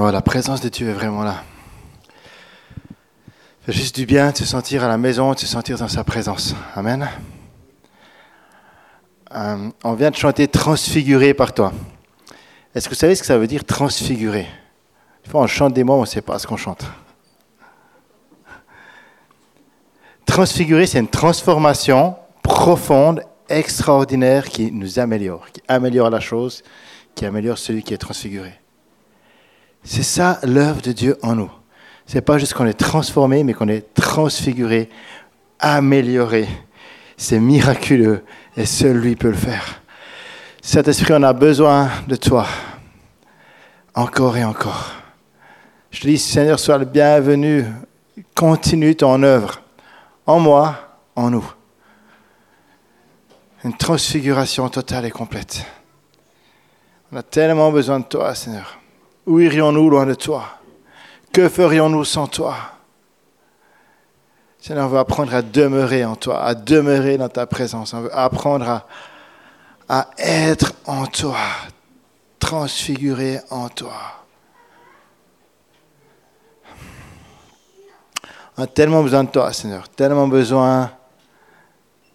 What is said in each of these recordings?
Oh, la présence de Dieu est vraiment là. C'est juste du bien de se sentir à la maison, de se sentir dans sa présence. Amen. Euh, on vient de chanter Transfiguré par toi. Est-ce que vous savez ce que ça veut dire transfiguré? Des fois, on chante des mots, on ne sait pas ce qu'on chante. Transfiguré, c'est une transformation profonde, extraordinaire qui nous améliore, qui améliore la chose, qui améliore celui qui est transfiguré. C'est ça l'œuvre de Dieu en nous. C'est pas juste qu'on est transformé, mais qu'on est transfiguré, amélioré. C'est miraculeux et seul lui peut le faire. Saint-Esprit, on a besoin de toi. Encore et encore. Je dis, Seigneur, sois le bienvenu. Continue ton œuvre. En moi, en nous. Une transfiguration totale et complète. On a tellement besoin de toi, Seigneur. Où irions-nous loin de toi? Que ferions-nous sans toi? Seigneur, on veut apprendre à demeurer en toi, à demeurer dans ta présence. On veut apprendre à, être en toi, transfiguré en toi. On a tellement besoin de toi, Seigneur, tellement besoin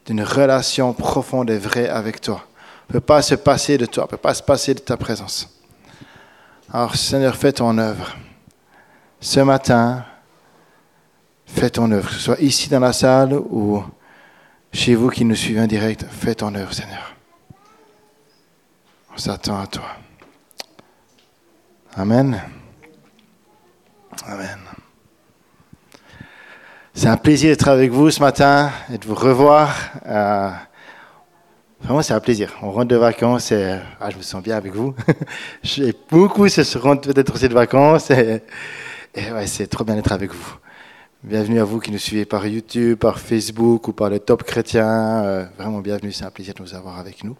d'une relation profonde et vraie avec toi. On ne peut pas se passer de toi, on ne peut pas se passer de ta présence. Alors Seigneur, fais ton œuvre. Ce matin, fais ton œuvre, que ce soit ici dans la salle ou chez vous qui nous suivez en direct, fais ton œuvre, Seigneur. On s'attend à toi. Amen. Amen. C'est un plaisir d'être avec vous ce matin et de vous revoir. Euh, Vraiment, c'est un plaisir. On rentre de vacances et ah, je me sens bien avec vous. J'ai beaucoup se rentrent peut-être de vacances et, c'est trop bien d'être avec vous. Bienvenue à vous qui nous suivez par YouTube, par Facebook ou par le Top Chrétien. Euh, vraiment bienvenue, c'est un plaisir de vous avoir avec nous.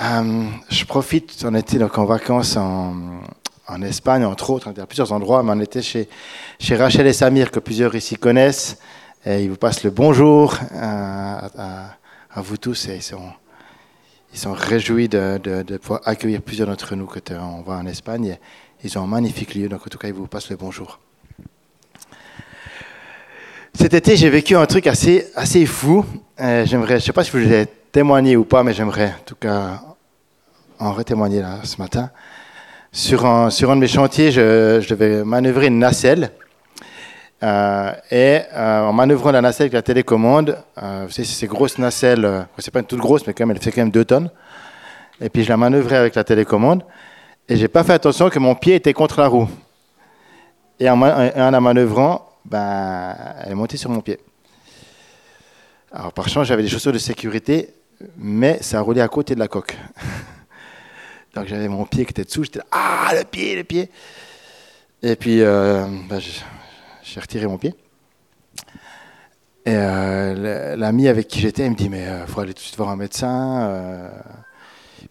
Euh, je profite, on était donc en vacances en, Espagne, entre autres, on était à plusieurs endroits, mais on était chez, Rachel et Samir, que plusieurs ici connaissent. Ils vous passent le bonjour. Euh, à vous tous ils sont, ils sont réjouis de, pouvoir accueillir plusieurs d'entre nous quand on va en Espagne. Ils ont un magnifique lieu, donc en tout cas, ils vous passent le bonjour. Cet été, j'ai vécu un truc assez, assez fou. Euh, j'aimerais, je ne sais pas si vous l'avez témoigné ou pas, mais j'aimerais en tout cas en retémoigner là ce matin. Sur un, sur un de mes chantiers, je devais manœuvrer une nacelle. Euh, et euh, en manœuvrant la nacelle avec la télécommande, euh, vous savez, ces grosses nacelles, c'est pas une toute grosse, mais quand même, elle fait quand même 2 tonnes. Et puis je la manœuvrais avec la télécommande. Et j'ai pas fait attention que mon pied était contre la roue. Et en, la manœuvrant, ben, elle est montée sur mon pied. Alors par chance, j'avais des chaussures de sécurité, mais ça roulait à côté de la coque. Donc j'avais mon pied qui était dessous, j'étais ah, le pied, le pied. Et puis, ben, j'ai retiré mon pied. Et euh, l'ami avec qui j'étais, il me dit, mais il euh, faut aller tout de suite voir un médecin. Euh.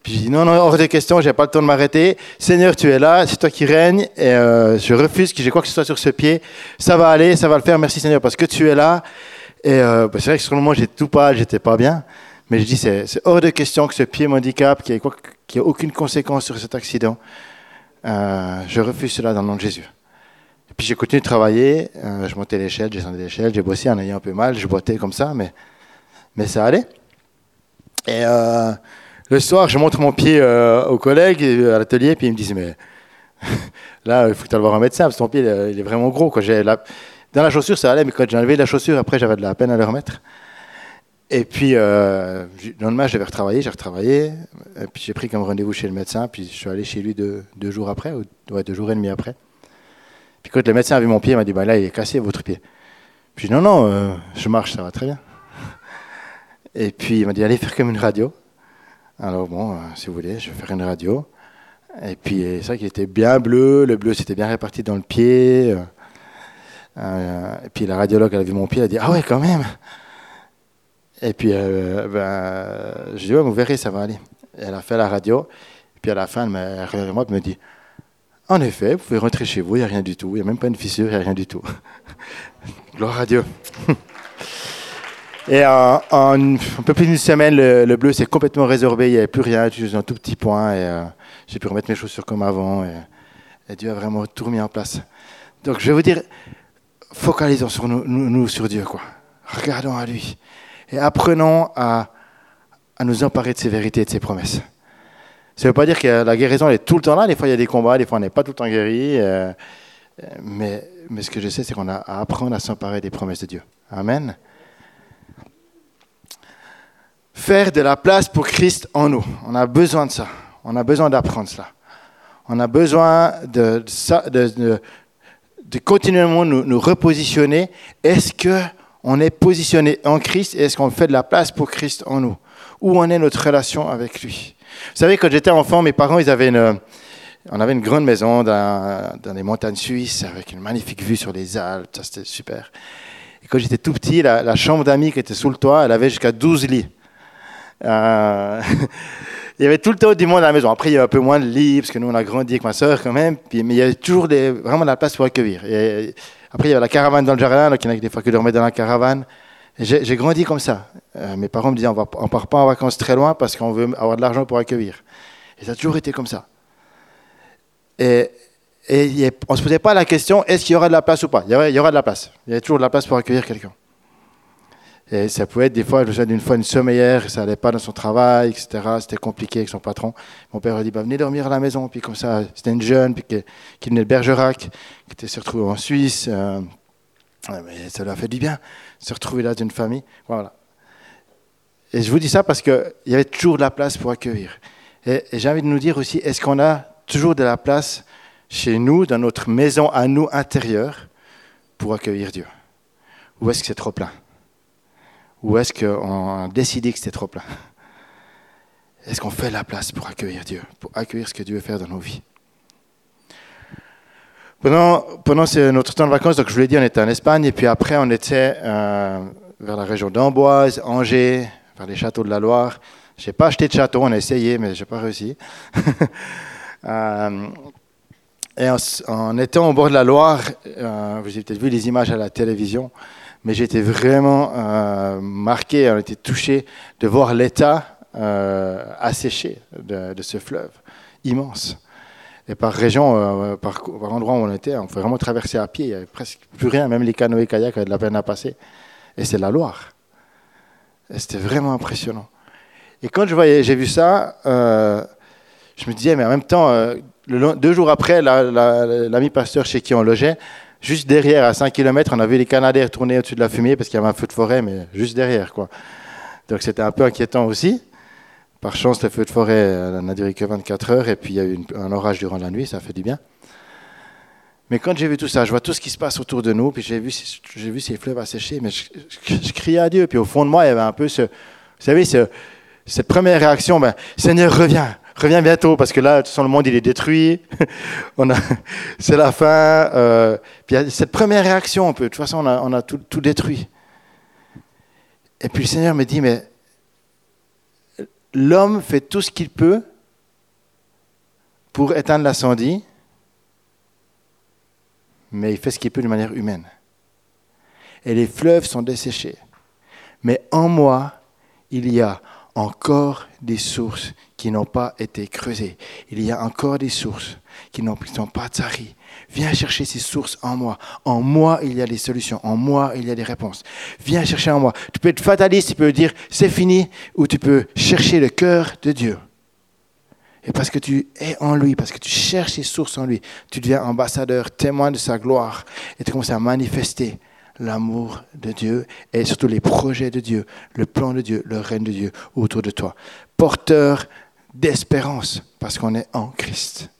Puis j'ai dit, non, non, hors de question, j'ai pas le temps de m'arrêter. Seigneur, tu es là, c'est toi qui règnes, et je refuse que j'ai quoi que ce soit sur ce pied. Ça va aller, ça va le faire, merci Seigneur, parce que tu es là. Et bah, c'est vrai que sur le moment, j'étais tout pas, j'étais pas bien. Mais je dis, c'est hors de question que ce pied m'handicape, qu'il n'y ait, ait, aucune conséquence sur cet accident. je refuse cela dans le nom de Jésus. Puis j'ai continué de travailler, euh, je montais l'échelle, je descendais l'échelle, j'ai bossé en ayant un peu mal, je boitais comme ça, mais, mais ça allait. Et euh, le soir, je montre mon pied euh, aux collègues à l'atelier, puis ils me disent, mais là, il faut que tu voir un médecin, parce que ton pied, il est vraiment gros. Quoi. La... Dans la chaussure, ça allait, mais quand j'ai enlevé la chaussure, après, j'avais de la peine à le remettre. Et puis, le lendemain, je devais retravailler, j'ai retravaillé. Et puis, j'ai pris comme rendez-vous chez le médecin, puis je suis allé chez lui deux, deux jours après, ou ouais, deux jours et demi après. Puis quand le médecin a vu mon pied, il m'a dit bah, là, il est cassé, votre pied. Puis non, non, euh, je marche, ça va très bien. Et puis il m'a dit allez faire comme une radio. Alors bon, euh, si vous voulez, je vais faire une radio. Et puis c'est vrai qu'il était bien bleu, le bleu s'était bien réparti dans le pied. Euh, et puis la radiologue, elle a vu mon pied, elle a dit ah ouais, quand même. Et puis ben, je dis ouais, vous verrez, ça va aller. elle a fait la radio. Et puis à la fin, elle m'a moi, elle me dit en effet, vous pouvez rentrer chez vous, il n'y a rien du tout, il n'y a même pas une fissure, il n'y a rien du tout. Gloire à Dieu. Et en, un peu plus d'une semaine, le, bleu s'est complètement résorbé, il n'y avait plus rien, juste un tout petit point, et euh, j'ai pu remettre mes chaussures comme avant. Et, Dieu a vraiment tout remis en place. Donc je vais vous dire, focalisons sur nous, sur Dieu, quoi. Regardons à lui. Et apprenons à nous emparer de ses vérités et de ses promesses. Ça ne veut pas dire que la guérison est tout le temps là. Des fois, il y a des combats, des fois, on n'est pas tout le temps guéri. Euh, mais, mais ce que je sais, c'est qu'on a à apprendre à s'emparer des promesses de Dieu. Amen. Faire de la place pour Christ en nous. On a besoin de ça. On a besoin d'apprendre cela. On a besoin de, continuellement nous, nous repositionner. Est-ce qu'on est positionné en Christ et est-ce qu'on fait de la place pour Christ en nous? Où en est notre relation avec lui? Vous savez, quand j'étais enfant, mes parents, ils avaient une, on avait une grande maison dans, dans, les montagnes suisses avec une magnifique vue sur les Alpes. Ça, c'était super. Et quand j'étais tout petit, la, chambre d'amis qui était sous le toit, elle avait jusqu'à 12 lits. Euh, il y avait tout le temps du monde à la maison. Après, il y a un peu moins de lits, parce que nous, on a grandi avec ma soeur quand même. Puis, mais il y avait toujours vraiment de la place pour accueillir. Et après, il y avait la caravane dans le jardin, donc il y en a des fois qui dormaient dans la caravane. J'ai grandi comme ça. Euh, mes parents me disaient, on ne part pas en vacances très loin parce qu'on veut avoir de l'argent pour accueillir. Et ça a toujours été comme ça. Et, on ne se posait pas la question, est-ce qu'il y aura de la place ou pas? Il y, aura de la place. Il y avait toujours de la place pour accueillir quelqu'un. Et ça pouvait être des fois, je d'une fois une sommeillère, ça n'allait pas dans son travail, etc. C'était compliqué avec son patron. Mon père a dit bah, venez dormir à la maison. Puis comme ça, c'était une jeune puis qui, venait de Bergerac, qui était se retrouvée en Suisse. Euh, mais ça a fait du bien, se retrouver là d'une famille. Voilà. Et je vous dis ça parce qu'il y avait toujours de la place pour accueillir. Et, et j'ai envie de nous dire aussi est-ce qu'on a toujours de la place chez nous, dans notre maison à nous intérieure, pour accueillir Dieu? Ou est-ce que c'est trop plein? Ou est-ce qu'on a décidé que c'était trop plein? Est-ce qu'on fait la place pour accueillir Dieu, pour accueillir ce que Dieu veut faire dans nos vies? Pendant, pendant notre temps de vacances, donc je vous l'ai dit, on était en Espagne, et puis après on était euh, vers la région d'Amboise, Angers, vers les châteaux de la Loire. Je n'ai pas acheté de château, on a essayé, mais je n'ai pas réussi. euh, et en, étant au bord de la Loire, euh, vous avez peut-être vu les images à la télévision, mais j'étais vraiment marqué, on était touché de voir l'état asséché de, ce fleuve immense. Et par région, euh, par, endroit où on était, on pouvait vraiment traverser à pied, il n'y avait presque plus rien, même les canoës kayaks avaient de la peine à passer. Et c'est la Loire. C'était vraiment impressionnant. Et quand je voyais, j'ai vu ça, je me disais, mais en même temps, deux jours après, l'ami pasteur chez qui on logeait, Juste derrière, à 5 km, on a vu les Canadiens tourner au-dessus de la fumée parce qu'il y avait un feu de forêt, mais juste derrière. Quoi. Donc c'était un peu inquiétant aussi. Par chance, le feu de forêt euh, n'a duré que 24 heures et puis il y a eu un orage durant la nuit, ça fait du bien. Mais quand j'ai vu tout ça, je vois tout ce qui se passe autour de nous, puis j'ai vu, ces fleuves asséchés, mais je, criais à Dieu. Puis au fond de moi, il y avait un peu ce, vous savez, cette première réaction, ben, Seigneur, reviens, reviens bientôt parce que là, tout le monde il est détruit. on a, c'est la fin. Euh, puis il y a cette première réaction, un peu. De toute façon, on a, on a tout, tout, détruit. Et puis le Seigneur me dit, mais l'homme fait tout ce qu'il peut pour éteindre l'incendie, mais il fait ce qu'il peut de manière humaine. Et les fleuves sont desséchés. Mais en moi, il y a encore des sources qui n'ont pas été creusées. Il y a encore des sources qui n'ont pas taries. Viens chercher ces sources en moi. En moi, il y a des solutions. En moi, il y a des réponses. Viens chercher en moi. Tu peux être fataliste, tu peux dire c'est fini, ou tu peux chercher le cœur de Dieu. Et parce que tu es en lui, parce que tu cherches ces sources en lui, tu deviens ambassadeur, témoin de sa gloire, et tu commences à manifester l'amour de Dieu et surtout les projets de Dieu, le plan de Dieu, le règne de Dieu autour de toi. Porteur d'espérance parce qu'on est en Christ.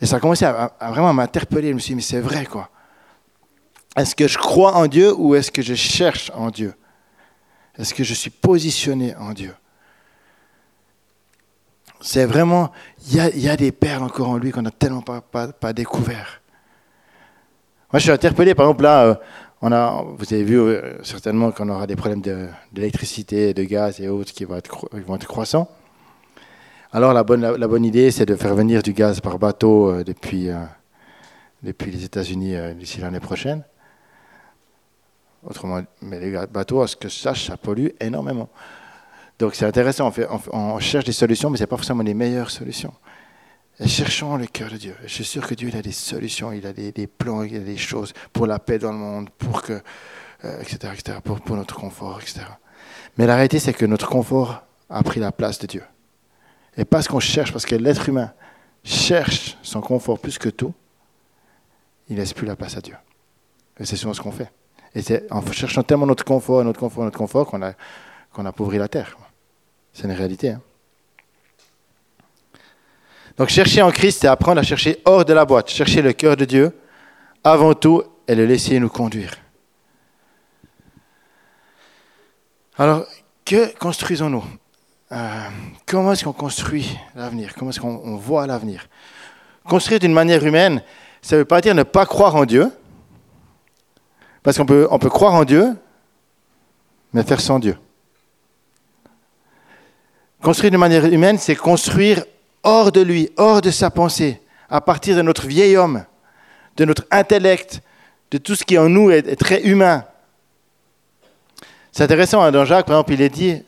Et ça a commencé à, vraiment m'interpeller. Je me suis dit, mais c'est vrai quoi. Est-ce que je crois en Dieu ou est-ce que je cherche en Dieu? Est-ce que je suis positionné en Dieu? C'est vraiment, il y, a, des perles encore en lui qu'on n'a tellement pas, pas, pas découvert. Moi, je suis interpellé, par exemple, là, euh, on a, vous avez vu euh, certainement qu'on aura des problèmes d'électricité, de, gaz et autres qui vont être, vont être croissants. Alors, la bonne, la, bonne idée, c'est de faire venir du gaz par bateau euh, depuis, depuis les États-Unis d'ici l'année prochaine. Autrement, mais les bateaux, à ce que je sache, ça pollue énormément. Donc, c'est intéressant, on, fait, on, cherche des solutions, mais ce n'est pas forcément les meilleures solutions. Cherchons le cœur de Dieu. Je suis sûr que Dieu il a des solutions, il a des, plans, il a des choses pour la paix dans le monde, pour que, euh, etc., etc., pour, pour notre confort, etc. Mais la réalité, c'est que notre confort a pris la place de Dieu. Et parce qu'on cherche, parce que l'être humain cherche son confort plus que tout, il ne laisse plus la place à Dieu. Et c'est souvent ce qu'on fait. Et c'est en cherchant tellement notre confort, notre confort, notre confort, qu'on a, qu'on la terre. C'est une réalité. Hein. Donc chercher en Christ, c'est apprendre à chercher hors de la boîte, chercher le cœur de Dieu avant tout et le laisser nous conduire. Alors, que construisons-nous? Euh, Comment est-ce qu'on construit l'avenir? Comment est-ce qu'on voit l'avenir? Construire d'une manière humaine, ça ne veut pas dire ne pas croire en Dieu, parce qu'on peut, on peut croire en Dieu, mais faire sans Dieu. Construire d'une manière humaine, c'est construire hors de lui, hors de sa pensée, à partir de notre vieil homme, de notre intellect, de tout ce qui en nous est, très humain. C'est intéressant, hein, dans Jacques, par exemple, il est dit,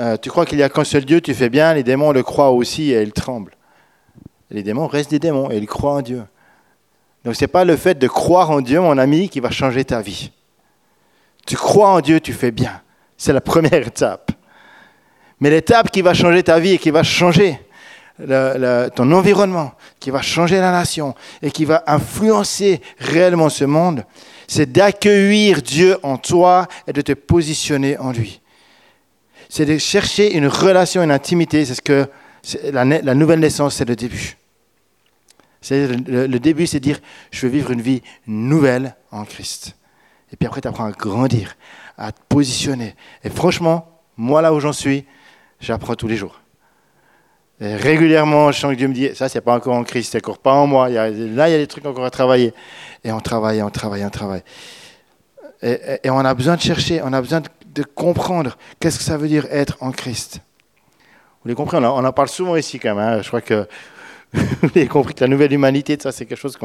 euh, tu crois qu'il n'y a qu'un seul Dieu, tu fais bien, les démons le croient aussi et ils tremblent. les démons restent des démons et ils croient en Dieu. Donc ce n'est pas le fait de croire en Dieu, mon ami, qui va changer ta vie. Tu crois en Dieu, tu fais bien. C'est la première étape. Mais l'étape qui va changer ta vie et qui va changer ton environnement, qui va changer la nation et qui va influencer réellement ce monde, c'est d'accueillir Dieu en toi et de te positionner en lui. C'est de chercher une relation, une intimité. C'est ce que la, nouvelle naissance, c'est le début. Le, début, c'est dire, je veux vivre une vie nouvelle en Christ. Et puis après, tu apprends à grandir, à te positionner. Et franchement, moi là où j'en suis, j'apprends tous les jours. Et régulièrement, je sens que Dieu me dit, ça, c'est pas encore en Christ, c'est encore pas en moi. là, il y a des trucs encore à travailler. Et on travaille, on travaille, on travaille. Et, on a besoin de chercher, on a besoin de, comprendre qu'est-ce que ça veut dire être en Christ. Vous l'avez compris, on, en parle souvent ici quand même. Hein. Je crois que vous avez compris que la nouvelle humanité, ça, c'est quelque chose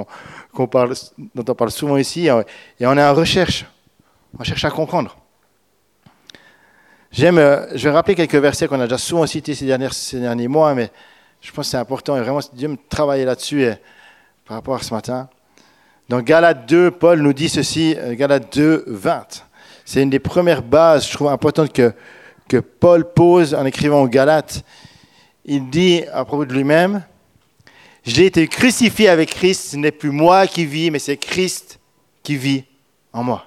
qu'on, parle, dont on parle souvent ici. Et on est en recherche. On cherche à comprendre. J'aime, euh, je vais rappeler quelques versets qu'on a déjà souvent cités ces, derniers, mois, mais je pense que c'est important et vraiment Dieu me travailler là-dessus et, par rapport à ce matin. Dans Galates 2, Paul nous dit ceci, euh, Galates 2, 20. C'est une des premières bases, je trouve, importantes que, que Paul pose en écrivant aux Galates. Il dit à propos de lui-même, j'ai été crucifié avec Christ, ce n'est plus moi qui vis, mais c'est Christ qui vit en moi.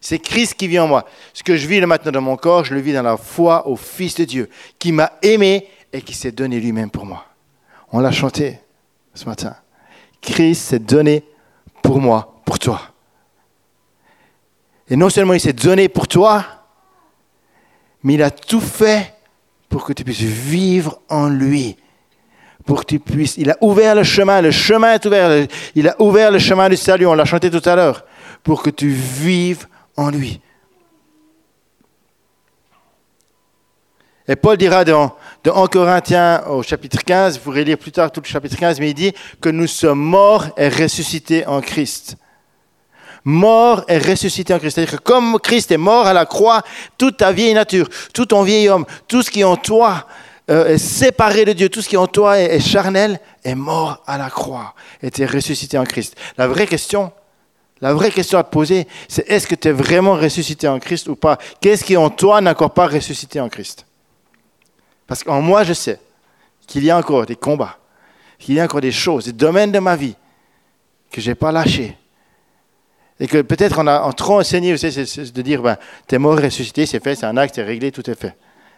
C'est Christ qui vit en moi. Ce que je vis le matin dans mon corps, je le vis dans la foi au Fils de Dieu, qui m'a aimé et qui s'est donné lui-même pour moi. On l'a chanté ce matin. Christ s'est donné pour moi, pour toi. Et non seulement il s'est donné pour toi, mais il a tout fait pour que tu puisses vivre en lui pour que tu puisses. Il a ouvert le chemin, le chemin est ouvert. Il a ouvert le chemin du salut, on l'a chanté tout à l'heure, pour que tu vives en lui. Et Paul dira dans, dans 1 Corinthiens au chapitre 15, vous pourrez lire plus tard tout le chapitre 15, mais il dit que nous sommes morts et ressuscités en Christ. Morts et ressuscités en Christ. C'est-à-dire que comme Christ est mort à la croix, toute ta vieille nature, tout ton vieil homme, tout ce qui est en toi, euh, séparé de Dieu, tout ce qui en toi est, charnel, est mort à la croix, était ressuscité en Christ. La vraie question, la vraie question à te poser, c'est est-ce que tu es vraiment ressuscité en Christ ou pas? Qu'est-ce qui en toi n'a encore pas ressuscité en Christ? Parce qu'en moi, je sais qu'il y a encore des combats, qu'il y a encore des choses, des domaines de ma vie que je n'ai pas lâchés. Et que peut-être on a trop enseigné, vous savez, c'est de dire, ben, tu es mort, ressuscité, c'est fait, c'est un acte, c'est réglé, tout est fait.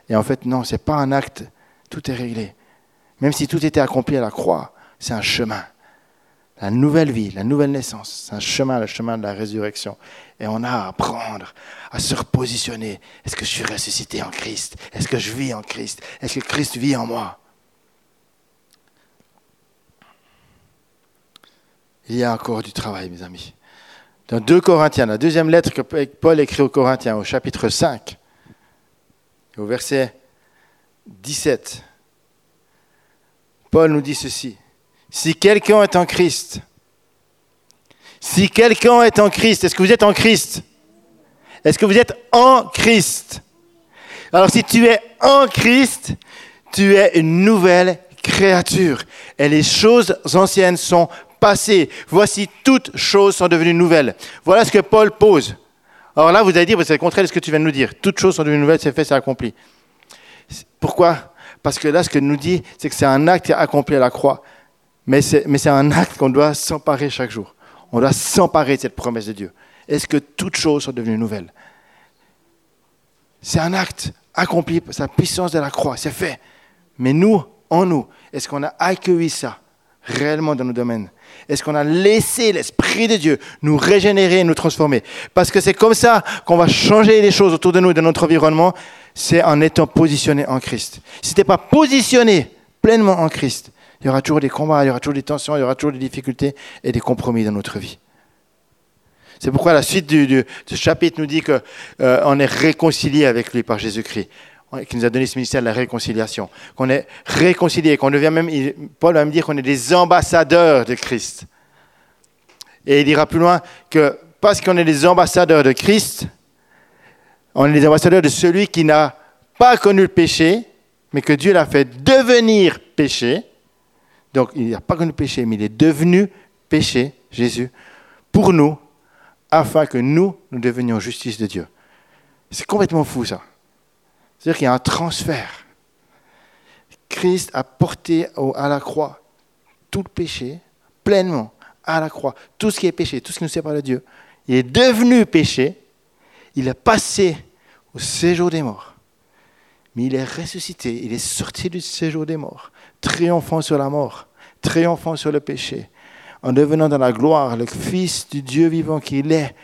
Et en fait, non, ce n'est pas un acte tout est réglé. Même si tout était accompli à la croix, c'est un chemin. La nouvelle vie, la nouvelle naissance, c'est un chemin, le chemin de la résurrection. Et on a à apprendre à se repositionner. Est-ce que je suis ressuscité en Christ? Est-ce que je vis en Christ? Est-ce que Christ vit en moi? Il y a encore du travail, mes amis. Dans 2 Corinthiens, la deuxième lettre que Paul écrit aux Corinthiens, au chapitre 5, au verset 17, Paul nous dit ceci. Si quelqu'un est en Christ, si quelqu'un est en Christ, est-ce que vous êtes en Christ? Est-ce que vous êtes en Christ? Alors si tu es en Christ, tu es une nouvelle créature et les choses anciennes sont passées. Voici toutes choses sont devenues nouvelles. Voilà ce que Paul pose. Alors là, vous allez dire, c'est le contraire de ce que tu viens de nous dire. Toutes choses sont devenues nouvelles, c'est fait, c'est accompli. Pourquoi? Parce que là, ce que nous dit, c'est que c'est un acte accompli à la croix. Mais c'est un acte qu'on doit s'emparer chaque jour. On doit s'emparer de cette promesse de Dieu. Est-ce que toutes choses sont devenues nouvelles? C'est un acte accompli, sa puissance de la croix, c'est fait. Mais nous, en nous, est-ce qu'on a accueilli ça réellement dans nos domaines? Est-ce qu'on a laissé l'Esprit de Dieu nous régénérer, nous transformer Parce que c'est comme ça qu'on va changer les choses autour de nous, de notre environnement, c'est en étant positionné en Christ. Si tu n'es pas positionné pleinement en Christ, il y aura toujours des combats, il y aura toujours des tensions, il y aura toujours des difficultés et des compromis dans notre vie. C'est pourquoi la suite du, chapitre nous dit qu'on euh, est réconcilié avec lui par Jésus-Christ, qui nous a donné ce ministère de la réconciliation, qu'on est réconcilié, qu'on devient même, Paul va me dire qu'on est des ambassadeurs de Christ. Et il ira plus loin que parce qu'on est des ambassadeurs de Christ, on est des ambassadeurs de celui qui n'a pas connu le péché, mais que Dieu l'a fait devenir péché donc il n'a pas connu le péché, mais il est devenu péché, Jésus, pour nous, afin que nous, nous devenions justice de Dieu. C'est complètement fou ça. C'est-à-dire qu'il y a un transfert. Christ a porté à la croix tout le péché, pleinement, à la croix. Tout ce qui est péché, tout ce qui nous sépare de Dieu. Il est devenu péché. Il est passé au séjour des morts. Mais il est ressuscité. Il est sorti du séjour des morts triomphant sur la mort, triomphant sur le péché, en devenant dans la gloire le Fils du Dieu vivant qu'il est.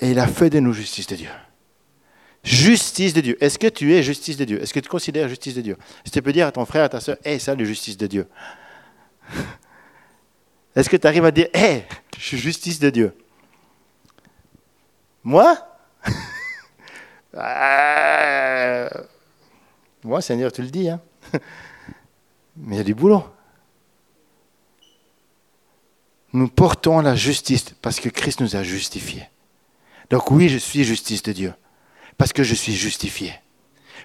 Et il a fait de nous justice de Dieu. Justice de Dieu. Est-ce que tu es justice de Dieu? Est-ce que tu considères justice de Dieu? Est-ce que tu peux dire à ton frère, à ta soeur, hé, ça, la justice de Dieu Est-ce que tu arrives à dire, hé, je suis justice de Dieu? Moi? Euh, Moi, Seigneur, tu le dis. Hein mais il y a du boulot. Nous portons la justice parce que Christ nous a justifiés. Donc oui, je suis justice de Dieu. Parce que je suis justifié.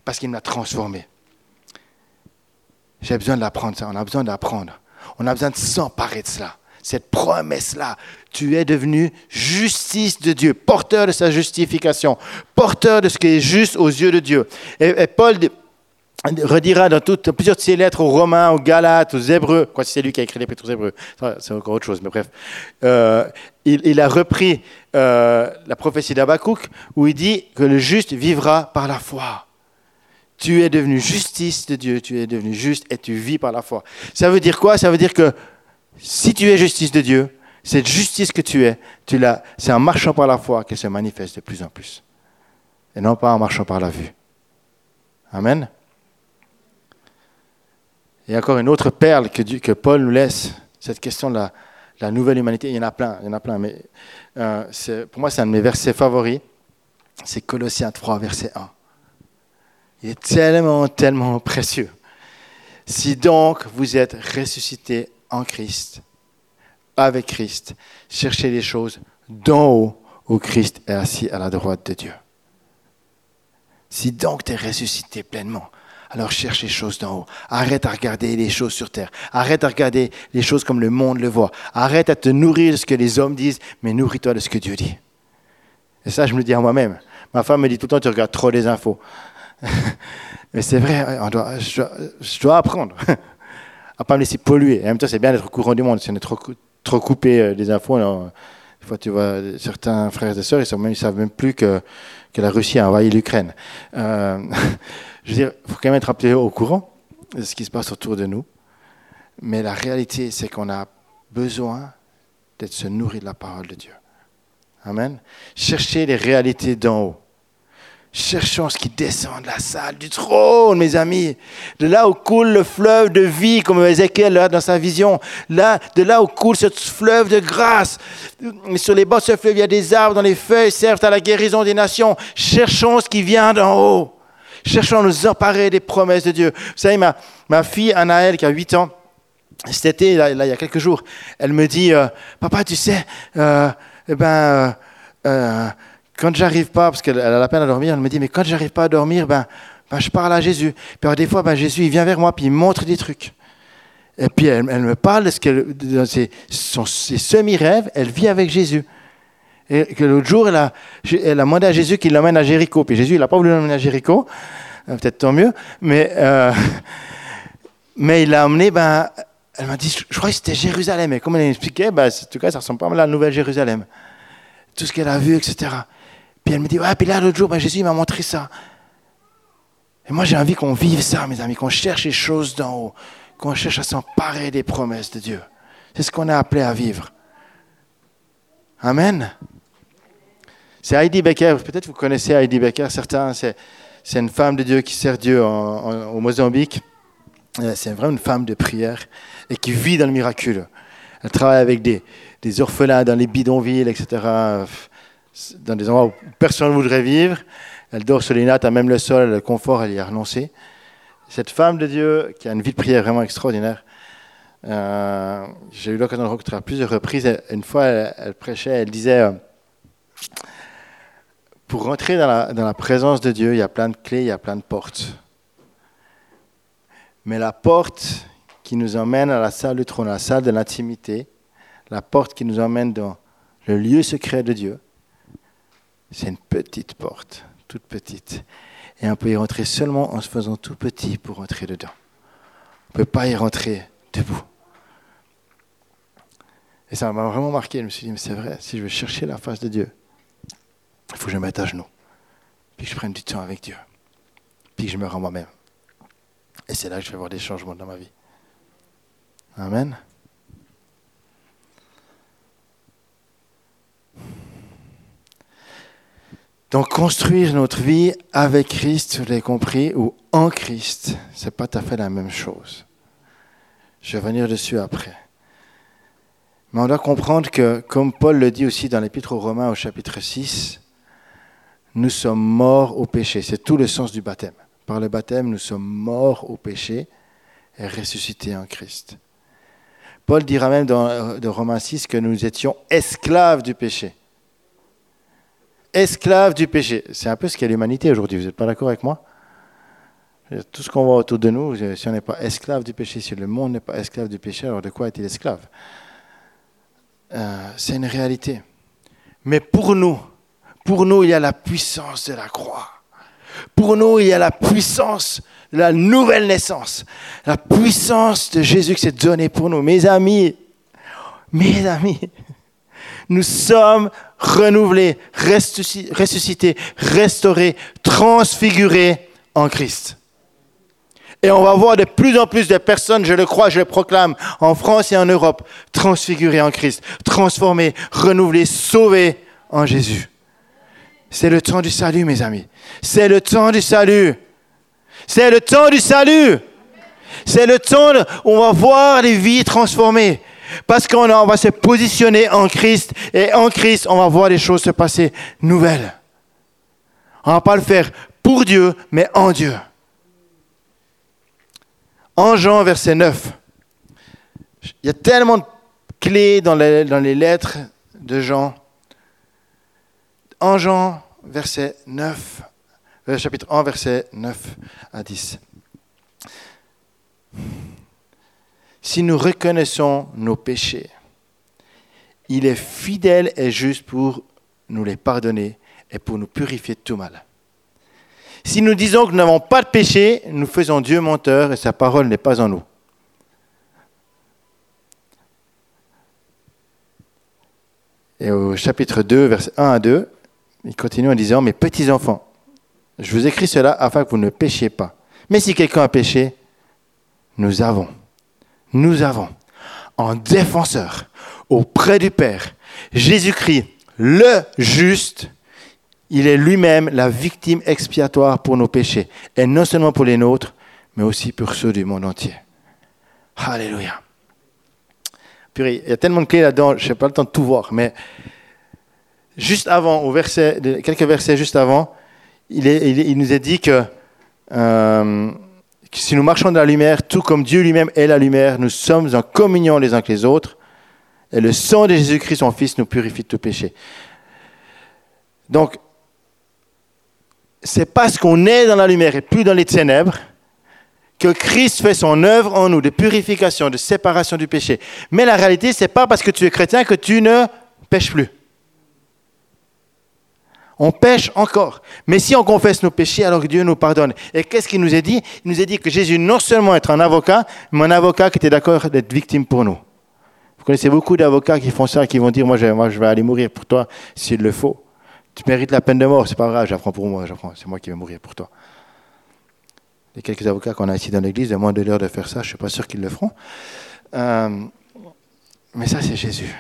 Parce qu'il m'a transformé. J'ai besoin d'apprendre ça. On a besoin d'apprendre. On a besoin de s'emparer de cela. Cette promesse-là. Tu es devenu justice de Dieu, porteur de sa justification, porteur de ce qui est juste aux yeux de Dieu. Et, et Paul redira dans plusieurs de ses lettres aux Romains, aux Galates, aux Hébreux, quoi c'est lui qui a écrit les Épîtres aux Hébreux, c'est encore autre chose, mais bref, euh, il, a repris euh, la prophétie d'Abakouk où il dit que le juste vivra par la foi. Tu es devenu justice de Dieu, tu es devenu juste et tu vis par la foi. Ça veut dire quoi? Ça veut dire que si tu es justice de Dieu, cette justice que tu es, tu c'est en marchant par la foi qu'elle se manifeste de plus en plus. Et non pas en marchant par la vue. Amen? Il y a encore une autre perle que, Paul nous laisse, cette question de la, nouvelle humanité. Il y en a plein, il y en a plein, mais euh, pour moi, c'est un de mes versets favoris. C'est Colossiens 3, verset 1. Il est tellement, tellement précieux. Si donc vous êtes ressuscité en Christ, avec Christ, cherchez les choses d'en haut où Christ est assis à la droite de Dieu. Si donc tu es ressuscité pleinement, alors cherche les choses d'en haut. Arrête à regarder les choses sur terre. Arrête à regarder les choses comme le monde le voit. Arrête à te nourrir de ce que les hommes disent, mais nourris-toi de ce que Dieu dit. Et ça, je me le dis à moi-même. Ma femme me dit tout le temps, tu regardes trop les infos. mais c'est vrai, je, dois, apprendre à pas me laisser polluer. en même temps, c'est bien d'être au courant du monde. Si on est trop, trop coupé euh, des infos, des fois, tu vois, certains frères et sœurs, ils ne savent même plus que, que la Russie a envahi l'Ukraine. Euh, je veux dire, il faut quand même être peu au courant de ce qui se passe autour de nous. Mais la réalité, c'est qu'on a besoin d'être se nourrir de la parole de Dieu. Amen. Cherchez les réalités d'en haut. Cherchons ce qui descend de la salle du trône, mes amis. De là où coule le fleuve de vie, comme Ézéchiel l'a dans sa vision. Là, de là où coule ce fleuve de grâce. Sur les bords de ce fleuve, il y a des arbres dont les feuilles servent à la guérison des nations. Cherchons ce qui vient d'en haut. Cherchons à nous emparer des promesses de Dieu. Vous savez, ma, ma fille Anaël, qui a 8 ans, cet été, là, il y a quelques jours, elle me dit euh, Papa, tu sais, euh, eh ben, euh, euh quand j'arrive pas, parce qu'elle a la peine à dormir, elle me dit Mais quand j'arrive pas à dormir, ben, ben, je parle à Jésus. Puis des fois, ben, Jésus, il vient vers moi, puis il montre des trucs. Et puis elle, me parle de ce qu'elle, ses, semi-rêves, elle vit avec Jésus. Et que l'autre jour, elle a, demandé à Jésus qu'il l'emmène à Jéricho. Puis Jésus, il n'a pas voulu l'emmener à Jéricho, euh, peut-être tant mieux, mais, euh, mais il l'a emmené, ben, elle m'a dit, je crois que c'était Jérusalem. Et comme elle expliquait, ben, en tout cas, ça ressemble pas mal à la Nouvelle Jérusalem. Tout ce qu'elle a vu, etc. Puis elle me dit, ouais, puis là, l'autre jour, ben, Jésus m'a montré ça. Et moi, j'ai envie qu'on vive ça, mes amis, qu'on cherche les choses d'en haut, qu'on cherche à s'emparer des promesses de Dieu. C'est ce qu'on est appelé à vivre. Amen. C'est Heidi Becker, peut-être vous connaissez Heidi Becker, certains, c'est, une femme de Dieu qui sert Dieu au Mozambique. Euh, c'est vraiment une femme de prière et qui vit dans le miraculeux. Elle travaille avec des, orphelins dans les bidonvilles, etc., dans des endroits où personne ne voudrait vivre. Elle dort sur les nattes, à même le sol, le confort, elle y a renoncé. Cette femme de Dieu qui a une vie de prière vraiment extraordinaire, euh, j'ai eu l'occasion de rencontrer à plusieurs reprises. Une fois, elle, prêchait, elle disait, euh, pour rentrer dans la, présence de Dieu, il y a plein de clés, il y a plein de portes. Mais la porte qui nous emmène à la salle du trône, à la salle de l'intimité, la porte qui nous emmène dans le lieu secret de Dieu, c'est une petite porte toute petite. Et on peut y rentrer seulement en se faisant tout petit pour rentrer dedans. On ne peut pas y rentrer debout. Et ça m'a vraiment marqué. Je me suis dit, mais c'est vrai, si je veux chercher la face de Dieu, il faut que je me mette à genoux. Puis que je prenne du temps avec Dieu. Puis que je me rends moi-même. Et c'est là que je vais voir des changements dans ma vie. Amen. Donc construire notre vie avec Christ, vous l'avez compris, ou en Christ, c'est pas tout à fait la même chose. Je vais venir dessus après. Mais on doit comprendre que, comme Paul le dit aussi dans l'Épître aux Romains au chapitre 6, nous sommes morts au péché. C'est tout le sens du baptême. Par le baptême, nous sommes morts au péché et ressuscités en Christ. Paul dira même dans, dans Romains 6 que nous étions esclaves du péché esclaves du péché. C'est un peu ce qu'est l'humanité aujourd'hui. Vous n'êtes pas d'accord avec moi? Tout ce qu'on voit autour de nous, si on n'est pas esclave du péché, si le monde n'est pas esclave du péché, alors de quoi est-il esclave? Euh, C'est une réalité. Mais pour nous, pour nous, il y a la puissance de la croix. Pour nous, il y a la puissance de la nouvelle naissance. La puissance de Jésus qui s'est donnée pour nous. Mes amis, mes amis, nous sommes renouvelés, ressuscités, restaurés, transfigurés en Christ. Et on va voir de plus en plus de personnes, je le crois, je le proclame, en France et en Europe, transfigurées en Christ, transformées, renouvelées, sauvées en Jésus. C'est le temps du salut, mes amis. C'est le temps du salut. C'est le temps du salut. C'est le temps où on va voir les vies transformées. Parce qu'on va se positionner en Christ et en Christ, on va voir les choses se passer nouvelles. On ne va pas le faire pour Dieu, mais en Dieu. En Jean, verset 9. Il y a tellement de clés dans les, dans les lettres de Jean. En Jean, verset 9, euh, chapitre 1, verset 9 à 10 si nous reconnaissons nos péchés, il est fidèle et juste pour nous les pardonner et pour nous purifier de tout mal. Si nous disons que nous n'avons pas de péché, nous faisons Dieu menteur et sa parole n'est pas en nous. Et au chapitre 2, versets 1 à 2, il continue en disant, mes petits enfants, je vous écris cela afin que vous ne péchiez pas. Mais si quelqu'un a péché, nous avons nous avons en défenseur auprès du Père Jésus-Christ, le juste. Il est lui-même la victime expiatoire pour nos péchés, et non seulement pour les nôtres, mais aussi pour ceux du monde entier. Alléluia. il y a tellement de clés là-dedans, je n'ai pas le temps de tout voir, mais juste avant, au verset, quelques versets juste avant, il, nous est dit que euh, si nous marchons dans la lumière, tout comme Dieu lui-même est la lumière, nous sommes en communion les uns avec les autres. Et le sang de Jésus-Christ, son Fils, nous purifie de tout péché. Donc, c'est parce qu'on est dans la lumière et plus dans les ténèbres que Christ fait son œuvre en nous de purification, de séparation du péché. Mais la réalité, c'est pas parce que tu es chrétien que tu ne pêches plus. On pêche encore. Mais si on confesse nos péchés, alors Dieu nous pardonne. Et qu'est-ce qu'il nous a dit? Il nous a dit que Jésus non seulement est un avocat, mais un avocat qui était d'accord d'être victime pour nous. Vous connaissez beaucoup d'avocats qui font ça, qui vont dire, moi je, vais aller mourir pour toi s'il le faut. Tu mérites la peine de mort, c'est pas grave, j'apprends pour moi, j'apprends, c'est moi qui vais mourir pour toi. Les quelques avocats qu'on a ici dans l'église, moins de l'heure de faire ça, je ne suis pas sûr qu'ils le feront. Euh, mais ça, c'est Jésus.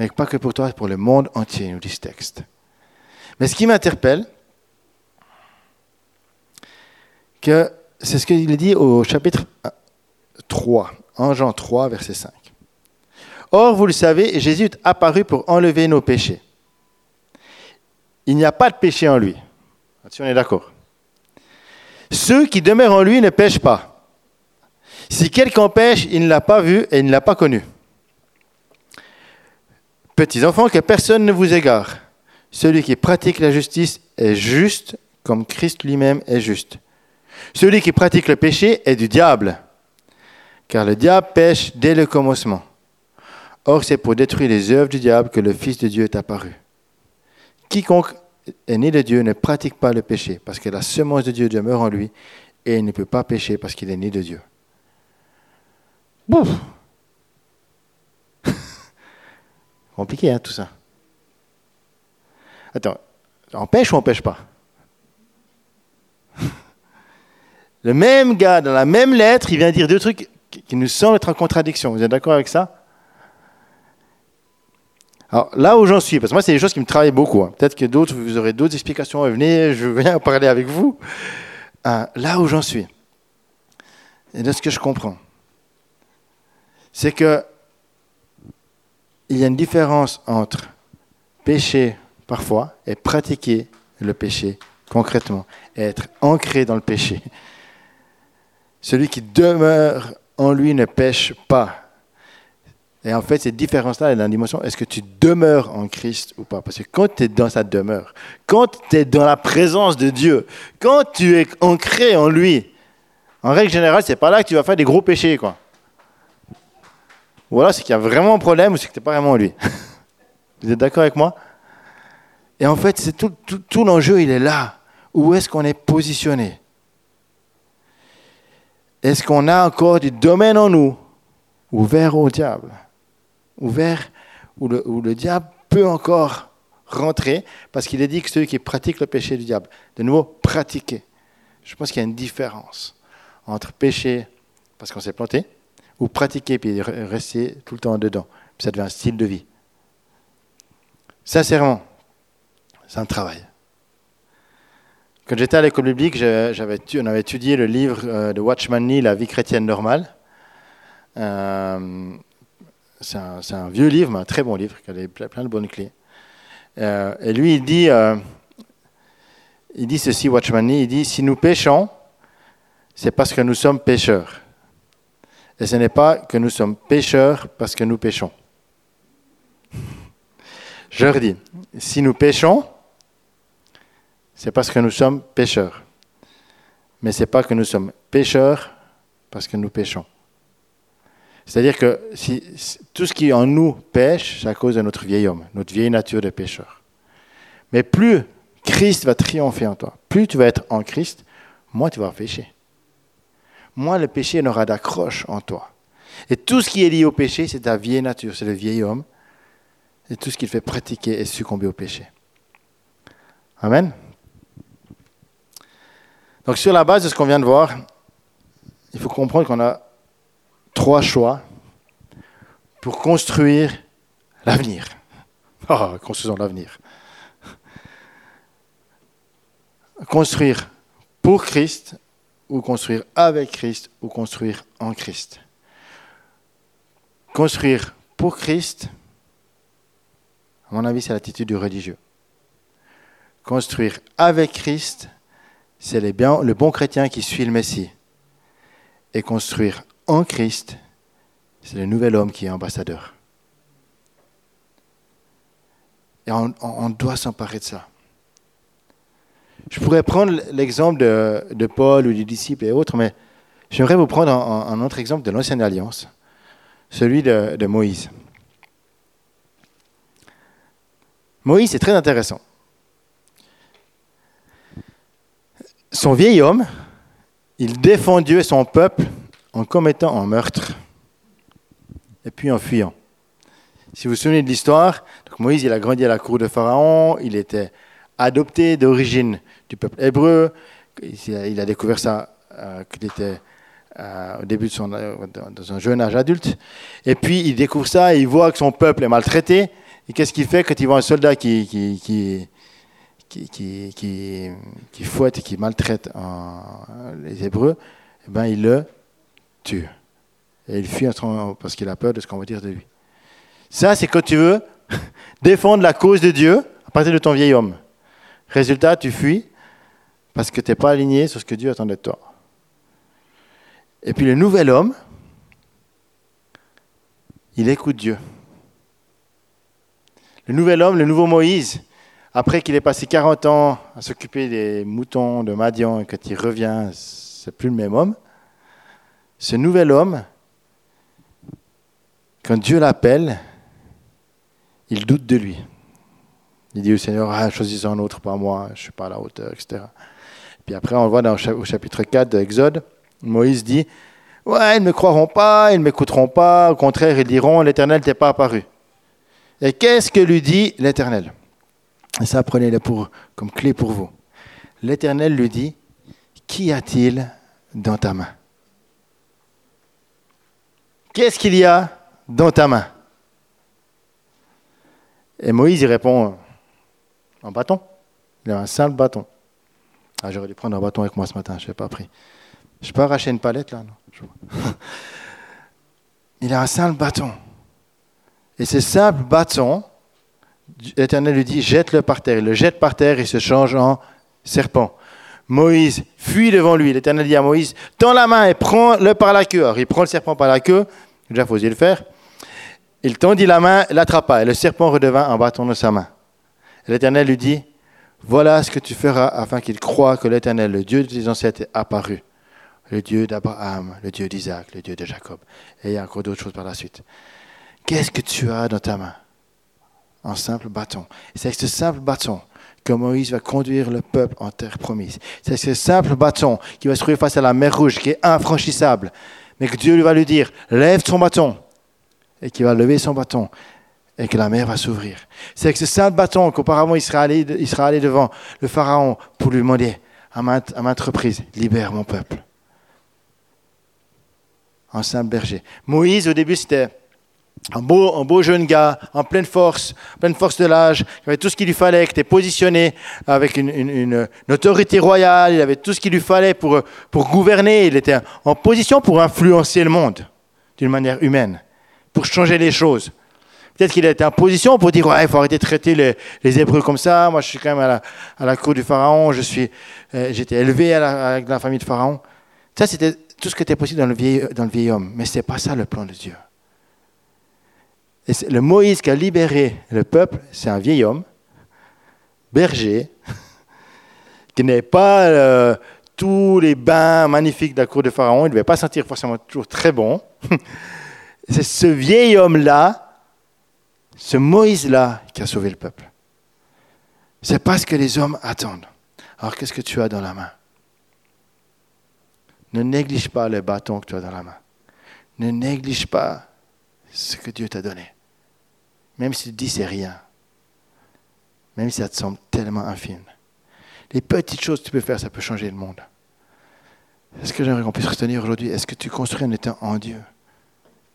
Mais pas que pour toi, pour le monde entier, nous dit ce texte. Mais ce qui m'interpelle, que c'est ce qu'il dit au chapitre 3, en Jean 3, verset 5. Or, vous le savez, Jésus est apparu pour enlever nos péchés. Il n'y a pas de péché en lui. Si on est d'accord. Ceux qui demeurent en lui ne pêchent pas. Si quelqu'un pêche, il ne l'a pas vu et il ne l'a pas connu. Petits enfants, que personne ne vous égare. Celui qui pratique la justice est juste comme Christ lui-même est juste. Celui qui pratique le péché est du diable, car le diable pêche dès le commencement. Or, c'est pour détruire les œuvres du diable que le Fils de Dieu est apparu. Quiconque est né de Dieu ne pratique pas le péché, parce que la semence de Dieu demeure en lui, et il ne peut pas pécher parce qu'il est né de Dieu. Bouf Compliqué, hein, tout ça. Attends, on pêche ou on pêche pas? Le même gars, dans la même lettre, il vient dire deux trucs qui nous semblent être en contradiction. Vous êtes d'accord avec ça? Alors là où j'en suis, parce que moi c'est des choses qui me travaillent beaucoup. Hein. Peut-être que d'autres, vous aurez d'autres explications. Venez, je viens parler avec vous. Euh, là où j'en suis, et de ce que je comprends, c'est que il y a une différence entre pécher parfois et pratiquer le péché concrètement, être ancré dans le péché. Celui qui demeure en lui ne pêche pas. Et en fait, cette différence-là, elle a une dimension, est-ce que tu demeures en Christ ou pas? Parce que quand tu es dans sa demeure, quand tu es dans la présence de Dieu, quand tu es ancré en lui, en règle générale, c'est pas là que tu vas faire des gros péchés. Ou alors c'est qu'il y a vraiment un problème ou c'est que tu n'es pas vraiment lui. Vous êtes d'accord avec moi? Et en fait, c'est tout, tout, l'enjeu, il est là. Où est-ce qu'on est positionné? Est-ce qu'on a encore du domaine en nous ouvert au diable? Ouvert où le, où le diable peut encore rentrer parce qu'il est dit que celui qui pratique le péché du diable, de nouveau, pratiquer. Je pense qu'il y a une différence entre péché parce qu'on s'est planté ou pratiquer puis rester tout le temps dedans. ça devient un style de vie. Sincèrement, c'est un travail. Quand j'étais à l'école biblique, j'avais, on avait étudié le livre euh, de Watchman Nee, La vie chrétienne normale. Euh, c'est, un, vieux livre, mais un très bon livre, qui a plein de bonnes clés. Euh, et lui, il dit, il dit ceci, Watchman Nee, il dit, si nous péchons, c'est parce que nous sommes pécheurs. Et ce n'est pas que nous sommes pécheurs parce que nous péchons. Je redis, si nous péchons, c'est parce que nous sommes pécheurs. Mais ce n'est pas que nous sommes pécheurs parce que nous péchons. C'est-à-dire que si, tout ce qui en nous pêche, c'est à cause de notre vieil homme, notre vieille nature de pécheur. Mais plus Christ va triompher en toi, plus tu vas être en Christ, moins tu vas pécher moins le péché n'aura d'accroche en toi. Et tout ce qui est lié au péché, c'est ta vieille nature, c'est le vieil homme. Et tout ce qu'il fait pratiquer et succomber au péché. Amen. Donc sur la base de ce qu'on vient de voir, il faut comprendre qu'on a trois choix pour construire l'avenir. Ah, construisons l'avenir. Construire pour Christ ou construire avec Christ ou construire en Christ. Construire pour Christ, à mon avis, c'est l'attitude du religieux. Construire avec Christ, c'est le bon chrétien qui suit le Messie. Et construire en Christ, c'est le nouvel homme qui est ambassadeur. Et on, doit s'emparer de ça. Je pourrais prendre l'exemple de, Paul ou du disciple et autres, mais j'aimerais vous prendre un, autre exemple de l'Ancienne Alliance, celui de, de Moïse. Moïse est très intéressant. Son vieil homme, il défend Dieu et son peuple en commettant un meurtre et puis en fuyant. Si vous vous souvenez de l'histoire, Moïse il a grandi à la cour de Pharaon, il était adopté d'origine du peuple hébreu, il a découvert ça euh, qu'il était euh, au début de son euh, dans un jeune âge adulte, et puis il découvre ça il voit que son peuple est maltraité, et qu'est-ce qu'il fait quand il voit un soldat qui, qui, qui qui, qui, qui, fouette et qui maltraite les Hébreux, eh ben, il le tue. Et il fuit parce qu'il a peur de ce qu'on va dire de lui. Ça, c'est quand tu veux défendre la cause de Dieu à partir de ton vieil homme. Résultat, tu fuis parce que tu n'es pas aligné sur ce que Dieu attendait de toi. Et puis le nouvel homme, il écoute Dieu. Le nouvel homme, le nouveau Moïse, après qu'il ait passé 40 ans à s'occuper des moutons de Madian et quand il revient, c'est plus le même homme. Ce nouvel homme, quand Dieu l'appelle, il doute de lui. Il dit au Seigneur, ah, choisis un autre, pas moi, je ne suis pas à la hauteur, etc. Puis après, on le voit au chapitre 4 d'Exode, Moïse dit, ouais, ils ne me croiront pas, ils ne m'écouteront pas, au contraire, ils diront, l'Éternel t'est pas apparu. Et qu'est-ce que lui dit l'Éternel? Et ça, prenez-le comme clé pour vous. L'Éternel lui dit, Qu'y a-t-il dans ta main? Qu'est-ce qu'il y a dans ta main? Et Moïse y répond, un bâton. Il a un simple bâton. Ah, j'aurais dû prendre un bâton avec moi ce matin, je n'ai pas pris. Je peux arracher une palette là non Il a un simple bâton. Et ce simple bâton, l'Éternel lui dit, jette-le par terre. Il le jette par terre et se change en serpent. Moïse fuit devant lui. L'Éternel dit à Moïse, tends la main et prends-le par la queue. Alors il prend le serpent par la queue. Déjà, faut le faire. Il tendit la main, l'attrapa, et le serpent redevint un bâton de sa main. L'Éternel lui dit, voilà ce que tu feras afin qu'il croie que l'Éternel, le Dieu de tes ancêtres, est apparu. Le Dieu d'Abraham, le Dieu d'Isaac, le Dieu de Jacob. Et il y a encore d'autres choses par la suite. Qu'est-ce que tu as dans ta main? Un simple bâton. C'est avec ce simple bâton que Moïse va conduire le peuple en terre promise. C'est ce simple bâton qui va se trouver face à la mer rouge, qui est infranchissable. Mais que Dieu lui va lui dire, lève ton bâton. Et qu'il va lever son bâton. Et que la mer va s'ouvrir. C'est avec ce simple bâton qu'auparavant il sera, allé, il allé devant le Pharaon pour lui demander à maintes, à reprises, libère mon peuple. Un simple berger. Moïse, au début, c'était un beau, un beau jeune gars, en pleine force, pleine force de l'âge, il avait tout ce qu'il lui fallait, qui était positionné avec une, une, autorité royale, il avait tout ce qu'il lui fallait pour, pour gouverner, il était en position pour influencer le monde d'une manière humaine, pour changer les choses. Peut-être qu'il était en position pour dire ouais, il faut arrêter de traiter les, les, Hébreux comme ça. Moi, je suis quand même à la, à la cour du Pharaon. Je suis, euh, j'étais élevé avec la famille de Pharaon. Ça, c'était tout ce qui était possible dans le vieil, dans le vieil homme. Mais ce n'est pas ça le plan de Dieu le Moïse qui a libéré le peuple, c'est un vieil homme, berger, qui n'est pas euh, tous les bains magnifiques de la cour de Pharaon. Il ne devait pas sentir forcément toujours très bon. c'est ce vieil homme-là, ce Moïse-là, qui a sauvé le peuple. C'est pas ce que les hommes attendent. Alors qu'est-ce que tu as dans la main? Ne néglige pas le bâton que tu as dans la main. Ne néglige pas ce que Dieu t'a donné. Même si tu dis c'est rien. Même si ça te semble tellement infime. Les petites choses que tu peux faire, ça peut changer le monde. Est-ce que j'aimerais qu'on puisse retenir aujourd'hui Est-ce que tu construis un état en Dieu?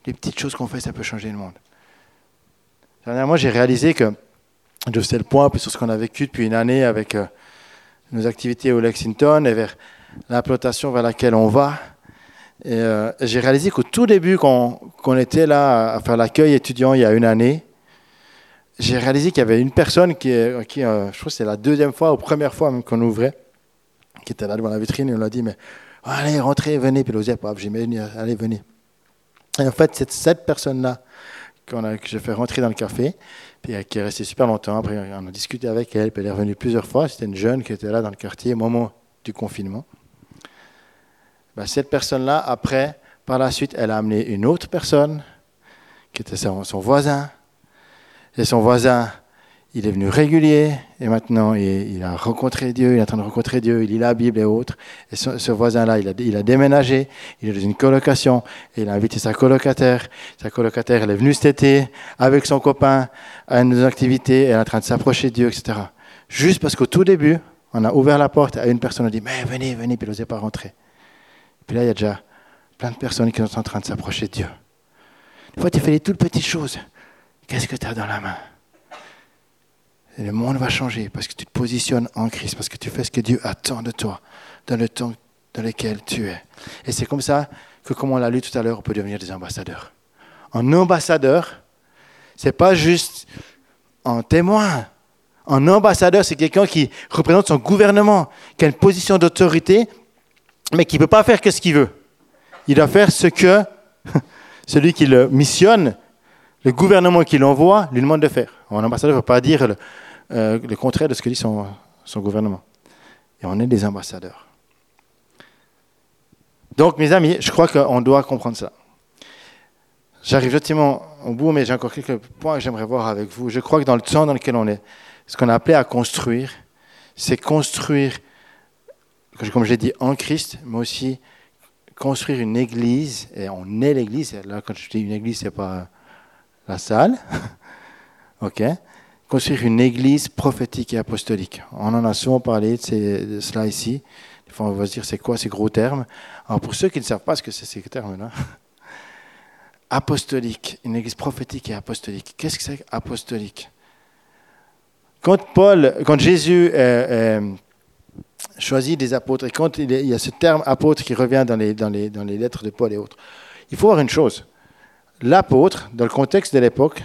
Les petites choses qu'on fait, ça peut changer le monde. Dernièrement, j'ai réalisé que je faisais le point sur ce qu'on a vécu depuis une année avec euh, nos activités au Lexington et vers l'implantation vers laquelle on va. Euh, j'ai réalisé qu'au tout début, quand, on était là à faire l'accueil étudiant il y a une année, j'ai réalisé qu'il y avait une personne qui, euh, je crois que c'est la deuxième fois ou première fois même qu'on ouvrait, qui était là devant la vitrine et on l'a dit, mais allez, rentrez, venez. Puis pas, j'ai mis, allez, venez. Et en fait, cette personne-là qu'on a, que j'ai fait rentrer dans le café, puis qui est restée super longtemps. Après, on a discuté avec elle, puis elle est revenue plusieurs fois. C'était une jeune qui était là dans le quartier au moment du confinement. Ben, cette personne-là, après, par la suite, elle a amené une autre personne, qui était son voisin. Et son voisin il est venu régulier et maintenant il, a rencontré Dieu, il est en train de rencontrer Dieu, il lit la Bible et autres. Et ce, voisin-là, il a, déménagé, il est dans une colocation et il a invité sa colocataire. Sa colocataire, est venue cet été avec son copain à une activité, elle est en train de s'approcher de Dieu, etc. Juste parce qu'au tout début, on a ouvert la porte à une personne, on a dit Mais venez, venez, puis elle n'osait pas rentrer. Puis là, il y a déjà plein de personnes qui sont en train de s'approcher de Dieu. Des fois, tu fais les toutes petites choses. Qu'est-ce que tu as dans la main? Le monde va changer parce que tu te positionnes en Christ, parce que tu fais ce que Dieu attend de toi dans le temps dans lequel tu es. Et c'est comme ça que, comme on l'a lu tout à l'heure, on peut devenir des ambassadeurs. Un ambassadeur, c'est pas juste un témoin. Un ambassadeur, c'est quelqu'un qui représente son gouvernement, qui a une position d'autorité, mais qui ne peut pas faire que ce qu'il veut. Il doit faire ce que celui qui le missionne, le gouvernement qui l'envoie, lui demande de faire. Un ambassadeur ne peut pas dire euh, le contraire de ce que dit son, gouvernement. Et on est des ambassadeurs. Donc, mes amis, je crois qu'on doit comprendre ça. J'arrive gentiment au bout, mais j'ai encore quelques points que j'aimerais voir avec vous. Je crois que dans le temps dans lequel on est, ce qu'on a appelé à construire, c'est construire, comme je l'ai dit, en Christ, mais aussi construire une église, et on est l'église. Là, quand je dis une église, ce n'est pas la salle, ok construire une église prophétique et apostolique. On en a souvent parlé de, cela ici. Des fois, on va se dire, c'est quoi ces gros termes? Alors, pour ceux qui ne savent pas ce que c'est ces termes-là, apostolique, une église prophétique et apostolique. Qu'est-ce que c'est apostolique? Quand Paul, quand Jésus euh, euh, choisit des apôtres, et quand il, y a ce terme apôtre qui revient dans les, dans, les, dans les lettres de Paul et autres, il faut voir une chose. L'apôtre, dans le contexte de l'époque,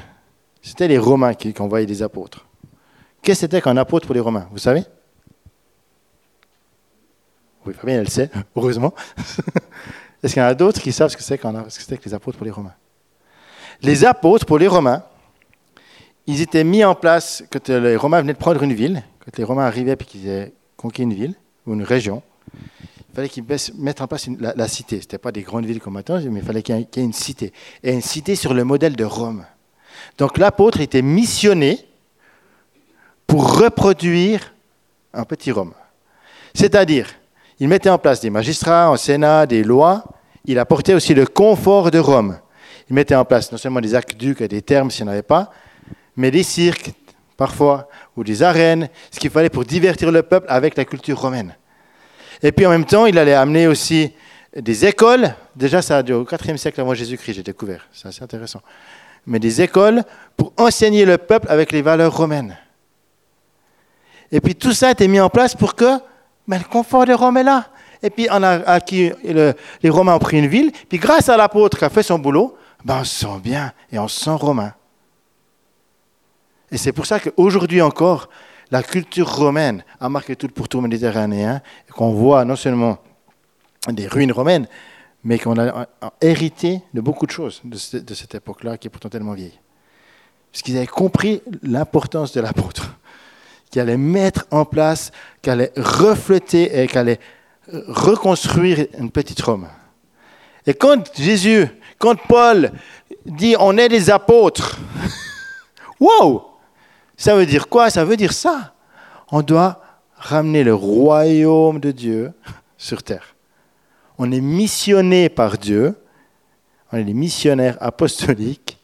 c'était les Romains qui, envoyaient des apôtres. Qu'est-ce que c'était qu'un apôtre pour les Romains? Vous savez? Oui, Fabien, elle le sait, heureusement. Est-ce qu'il y en a d'autres qui savent ce que c'est que les apôtres pour les Romains? Les apôtres pour les Romains, ils étaient mis en place quand les Romains venaient de prendre une ville, quand les Romains arrivaient et qu'ils avaient conquis une ville ou une région, il fallait qu'ils mettent en place la, cité. Ce n'était pas des grandes villes comme maintenant, mais il fallait qu'il y ait une cité. Et une cité sur le modèle de Rome. Donc l'apôtre était missionné pour reproduire un petit Rome. C'est-à-dire, il mettait en place des magistrats, un sénat, des lois. Il apportait aussi le confort de Rome. Il mettait en place non seulement des aqueducs et des termes s'il n'y en avait pas, mais des cirques parfois, ou des arènes, ce qu'il fallait pour divertir le peuple avec la culture romaine. Et puis en même temps, il allait amener aussi des écoles. Déjà, ça a au IVe siècle avant Jésus-Christ, j'ai découvert. C'est assez intéressant mais des écoles pour enseigner le peuple avec les valeurs romaines. Et puis tout ça a été mis en place pour que mais le confort de Rome est là. Et puis on a acquis, les Romains ont pris une ville, puis grâce à l'apôtre qui a fait son boulot, ben on se sent bien et on se sent romain. Et c'est pour ça qu'aujourd'hui encore, la culture romaine a marqué tout le Méditerranéen, et qu'on voit non seulement des ruines romaines, mais qu'on a hérité de beaucoup de choses de, cette époque-là, qui est pourtant tellement vieille. Parce qu'ils avaient compris l'importance de l'apôtre, qui allait mettre en place, qui allait refléter et qui allait reconstruire une petite Rome. Et quand Jésus, quand Paul dit on est des apôtres, wow Ça veut dire quoi? Ça veut dire ça. On doit ramener le royaume de Dieu sur terre on est missionné par Dieu, on est des missionnaires apostoliques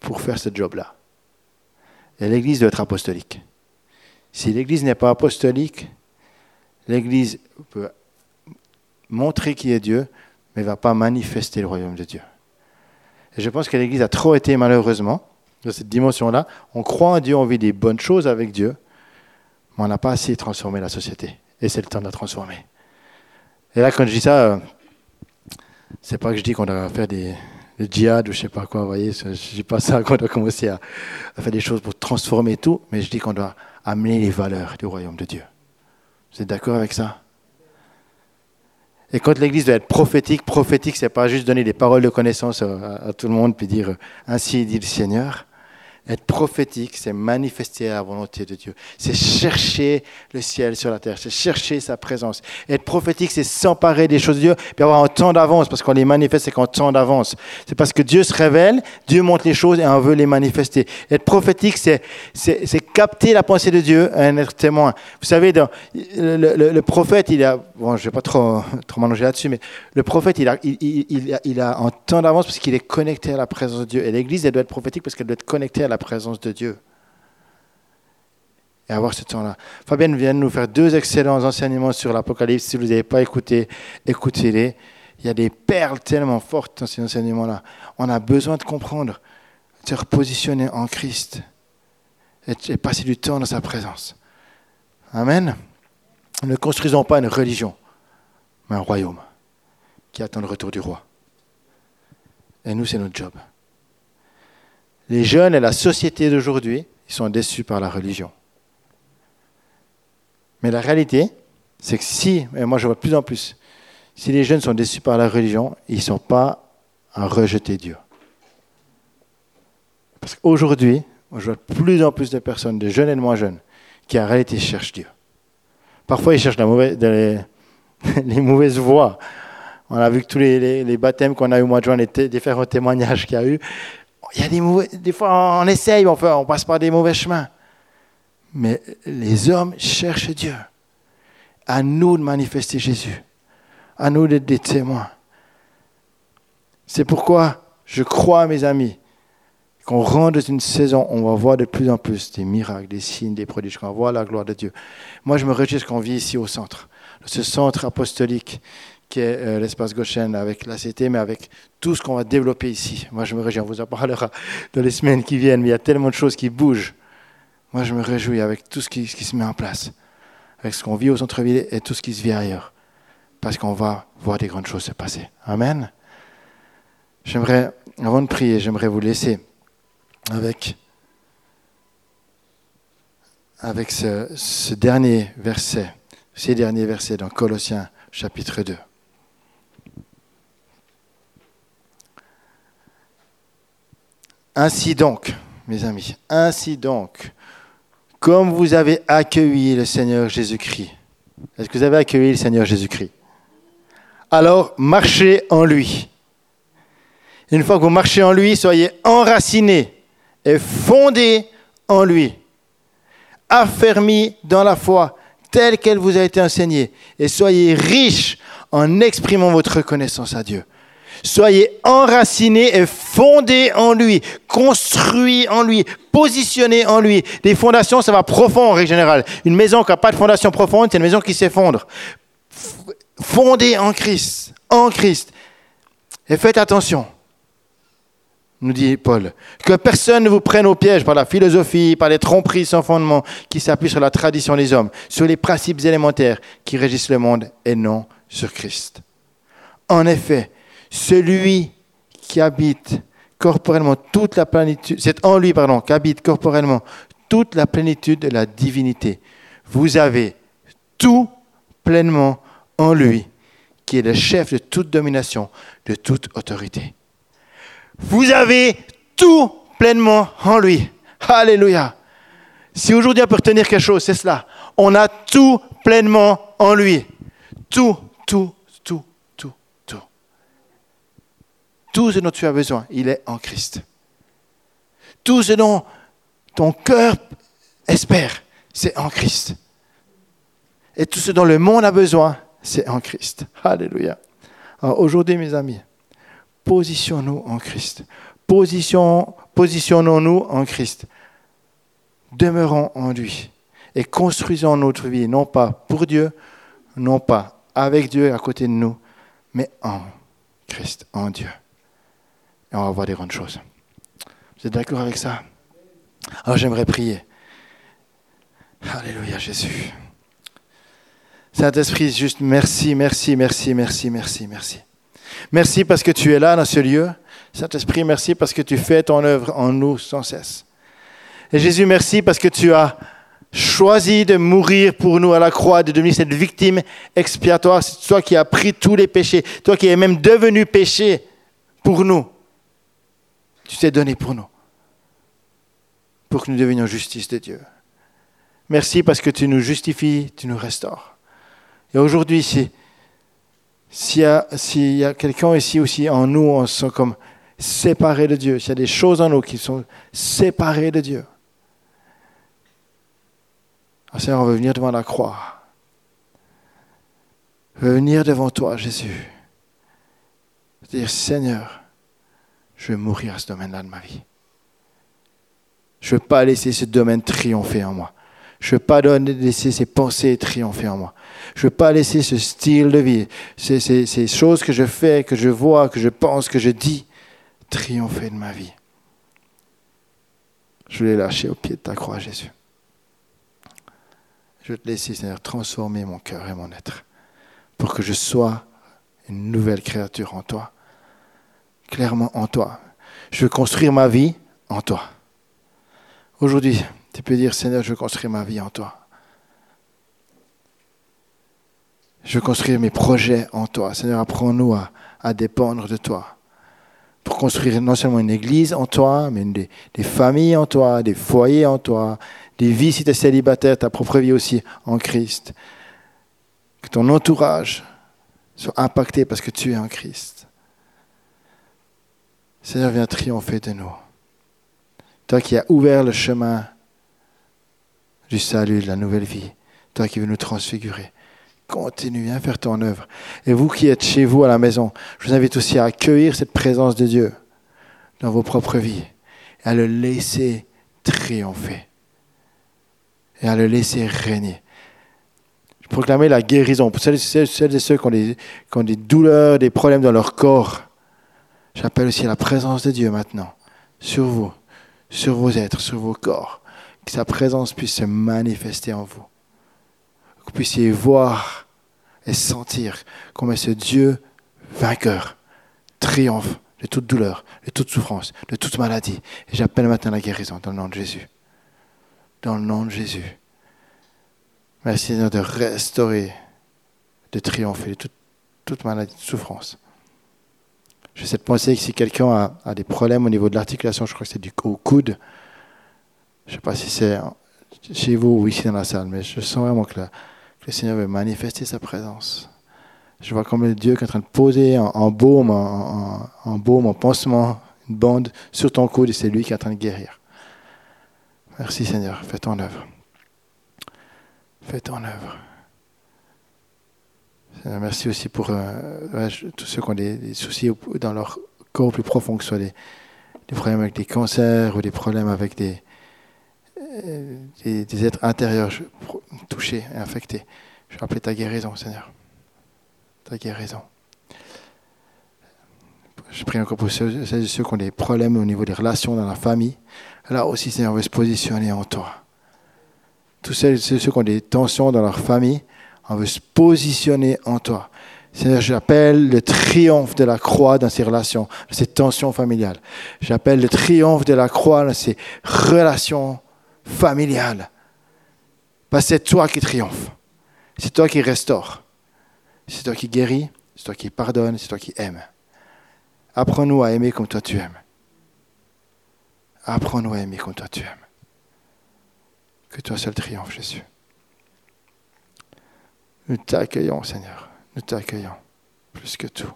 pour faire ce job-là. Et l'Église doit être apostolique. Si l'Église n'est pas apostolique, l'Église peut montrer qui est Dieu, mais ne va pas manifester le royaume de Dieu. Et je pense que l'Église a trop été malheureusement dans cette dimension-là. On croit en Dieu, on vit des bonnes choses avec Dieu, mais on n'a pas assez transformé la société. Et c'est le temps de la transformer. Et là, quand je dis ça, euh, c'est pas que je dis qu'on doit faire des, djihad ou je sais pas quoi, vous voyez, je dis pas ça qu'on doit commencer à, faire des choses pour transformer tout, mais je dis qu'on doit amener les valeurs du royaume de Dieu. Vous êtes d'accord avec ça? Et quand l'Église doit être prophétique, prophétique, c'est pas juste donner des paroles de connaissance à, à tout le monde puis dire ainsi dit le Seigneur. Être prophétique, c'est manifester la volonté de Dieu. C'est chercher le ciel sur la terre. C'est chercher sa présence. Être prophétique, c'est s'emparer des choses de Dieu, puis avoir un temps d'avance, parce qu'on les manifeste, c'est qu'en temps d'avance. C'est parce que Dieu se révèle, Dieu montre les choses et on veut les manifester. Être prophétique, c'est, c'est, capter la pensée de Dieu et être témoin. Vous savez, le, prophète, il a, bon, je vais pas trop, trop m'allonger là-dessus, mais le prophète, il a, il, il, il a un temps d'avance parce qu'il est connecté à la présence de Dieu. Et l'Église, elle doit être prophétique parce qu'elle doit être connectée à la présence de Dieu. Et avoir ce temps-là. Fabienne vient de nous faire deux excellents enseignements sur l'Apocalypse. Si vous n'avez pas écouté, écoutez-les. Il y a des perles tellement fortes dans ces enseignements-là. On a besoin de comprendre, de se repositionner en Christ et passer du temps dans sa présence. Amen. Ne construisons pas une religion, mais un royaume qui attend le retour du roi. Et nous, c'est notre job. Les jeunes et la société d'aujourd'hui, ils sont déçus par la religion. Mais la réalité, c'est que si, et moi je vois de plus en plus, si les jeunes sont déçus par la religion, ils ne sont pas à rejeter Dieu. Parce qu'aujourd'hui, je vois de plus en plus de personnes, de jeunes et de moins jeunes, qui en réalité cherchent Dieu. Parfois, ils cherchent la mauvaise, les, mauvaises voies. On a vu que tous les, les, baptêmes qu'on a eu au mois de juin, les différents témoignages qu'il y a eu, il y a des, fois, on essaye, on, on passe par des mauvais chemins. Mais les hommes cherchent Dieu. À nous de manifester Jésus. À nous d'être des témoins. C'est pourquoi je crois, mes amis, qu'on rentre dans une saison, on va voir de plus en plus des miracles, des signes, des prodiges, qu'on va voir la gloire de Dieu. Moi, je me réjouis qu'on vit ici au centre, ce centre apostolique qui est euh, l'espace Goshen avec la CT, mais avec tout ce qu'on va développer ici. Moi, je me réjouis, on vous en parlera dans les semaines qui viennent, mais il y a tellement de choses qui bougent. Moi, je me réjouis avec tout ce qui, se met en place, avec ce qu'on vit au centre-ville et tout ce qui se vit ailleurs, parce qu'on va voir des grandes choses se passer. Amen. J'aimerais, avant de prier, j'aimerais vous laisser avec, avec ce, ce dernier verset, ces derniers versets dans Colossiens chapitre 2. Ainsi donc, mes amis, ainsi donc, comme vous avez accueilli le Seigneur Jésus-Christ, est-ce que vous avez accueilli le Seigneur Jésus-Christ? Alors marchez en lui. Une fois que vous marchez en lui, soyez enracinés et fondés en lui, affermis dans la foi telle qu'elle vous a été enseignée, et soyez riches en exprimant votre reconnaissance à Dieu. Soyez enracinés et fondés en lui, construits en lui, positionnés en lui. Les fondations, ça va profond en règle générale. Une maison qui n'a pas de fondation profonde, c'est une maison qui s'effondre. Fondés en Christ, en Christ. Et faites attention, nous dit Paul, que personne ne vous prenne au piège par la philosophie, par les tromperies sans fondement qui s'appuient sur la tradition des hommes, sur les principes élémentaires qui régissent le monde et non sur Christ. En effet, celui qui habite corporellement toute la plénitude, c'est en lui, pardon, qu'habite corporellement toute la plénitude de la divinité. Vous avez tout pleinement en lui, qui est le chef de toute domination, de toute autorité. Vous avez tout pleinement en lui. Alléluia. Si aujourd'hui on peut retenir quelque chose, c'est cela. On a tout pleinement en lui. Tout, tout, Tout ce dont tu as besoin, il est en Christ. Tout ce dont ton cœur espère, c'est en Christ. Et tout ce dont le monde a besoin, c'est en Christ. Alléluia. Aujourd'hui, mes amis, positionnons-nous en Christ. positionnons-nous en Christ. Demeurons en lui et construisons notre vie, non pas pour Dieu, non pas avec Dieu à côté de nous, mais en Christ, en Dieu et on va voir des grandes choses. Vous êtes d'accord avec ça? Alors j'aimerais prier. Alléluia Jésus. Saint-Esprit, juste merci, merci, merci, merci, merci, merci. Merci parce que tu es là dans ce lieu. Saint-Esprit, merci parce que tu fais ton œuvre en nous sans cesse. Et Jésus, merci parce que tu as choisi de mourir pour nous à la croix, de devenir cette victime expiatoire. C'est toi qui as pris tous les péchés, toi qui es même devenu péché pour nous. Tu t'es donné pour nous, pour que nous devenions justice de Dieu. Merci parce que tu nous justifies, tu nous restaures. Et aujourd'hui, s'il y a, quelqu'un ici aussi en nous, on se sent comme séparés de Dieu, s'il y a des choses en nous qui sont séparées de Dieu, ah, Seigneur, on veut venir devant la croix. On veut venir devant toi, Jésus. Dire, Seigneur, je veux mourir à ce domaine-là de ma vie. Je ne veux pas laisser ce domaine triompher en moi. Je ne veux pas laisser ces pensées triompher en moi. Je ne veux pas laisser ce style de vie, ces, choses que je fais, que je vois, que je pense, que je dis, triompher de ma vie. Je les lâcher au pied de ta croix, Jésus. Je veux te laisser, Seigneur, transformer mon cœur et mon être pour que je sois une nouvelle créature en toi, clairement en toi. Je veux construire ma vie en toi. Aujourd'hui, tu peux dire, Seigneur, je veux construire ma vie en toi. Je veux construire mes projets en toi. Seigneur, apprends-nous à, dépendre de toi pour construire non seulement une église en toi, mais des, familles en toi, des foyers en toi, des vies si tu es célibataire, ta propre vie aussi en Christ. Que ton entourage soit impacté parce que tu es en Christ. Seigneur, viens triompher de nous. Toi qui as ouvert le chemin du salut, de la nouvelle vie. Toi qui veux nous transfigurer. Continue, à faire ton œuvre. Et vous qui êtes chez vous à la maison, je vous invite aussi à accueillir cette présence de Dieu dans vos propres vies à le laisser triompher et à le laisser régner. Je proclamais la guérison pour celles, et ceux qui ont des douleurs, des problèmes dans leur corps. J'appelle aussi la présence de Dieu maintenant sur vous, sur vos êtres, sur vos corps. Que sa présence puisse se manifester en vous que vous puissiez voir et sentir comment ce Dieu vainqueur triomphe de toute douleur, de toute souffrance, de toute maladie. Et j'appelle maintenant la guérison dans le nom de Jésus. Dans le nom de Jésus. Merci Seigneur de restaurer, de triompher de toute, maladie, de souffrance. J'essaie de penser que si quelqu'un a, des problèmes au niveau de l'articulation, je crois que c'est du coude. Je ne sais pas si c'est chez vous ou ici dans la salle, mais je sens vraiment que le Seigneur veut manifester sa présence. Je vois comme Dieu qui est en train de poser en, baume, en, baume, en pansement, une bande sur ton coude et c'est lui qui est en train de guérir. Merci Seigneur, fais ton œuvre. Fais ton œuvre. Merci aussi pour euh, tous ceux qui ont des, soucis dans leur corps plus profond, que ce soit des, problèmes avec des cancers ou des problèmes avec des, des, êtres intérieurs touchés et infectés. Je vais appeler ta guérison, Seigneur. Ta guérison. Je prie encore pour ceux, ceux qui ont des problèmes au niveau des relations dans la famille. Là aussi, Seigneur, on veut se positionner en toi. Tous ceux, ceux qui ont des tensions dans leur famille, on veut se positionner en toi. Seigneur, j'appelle le triomphe de la croix dans ces relations, dans ces tensions familiales. J'appelle le triomphe de la croix dans ces relations familiale. Parce que c'est toi qui triomphe. C'est toi qui restaure. C'est toi qui guéris. C'est toi qui pardonne. C'est toi qui aimes. Apprends-nous à aimer comme toi tu aimes. Apprends-nous à aimer comme toi tu aimes. Que toi seul triomphe, Jésus. Nous t'accueillons, Seigneur. Nous t'accueillons plus que tout.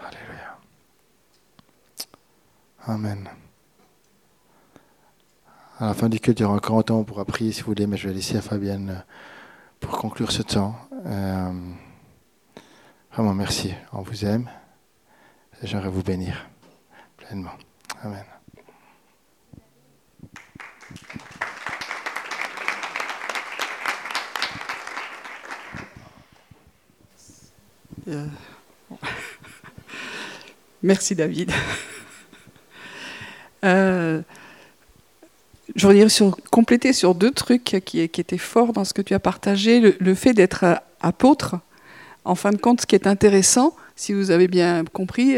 Alléluia. Amen. À la fin du culte, il y aura encore un temps, on pourra prier si vous voulez, mais je vais laisser à Fabienne euh, pour conclure ce temps. Euh, vraiment, merci. On vous aime. J'aimerais vous bénir pleinement. Amen. Euh, merci David. Euh, je voudrais compléter sur deux trucs qui, étaient forts dans ce que tu as partagé. Le, fait d'être euh, apôtre, en fin de compte, ce qui est intéressant, si vous avez bien compris,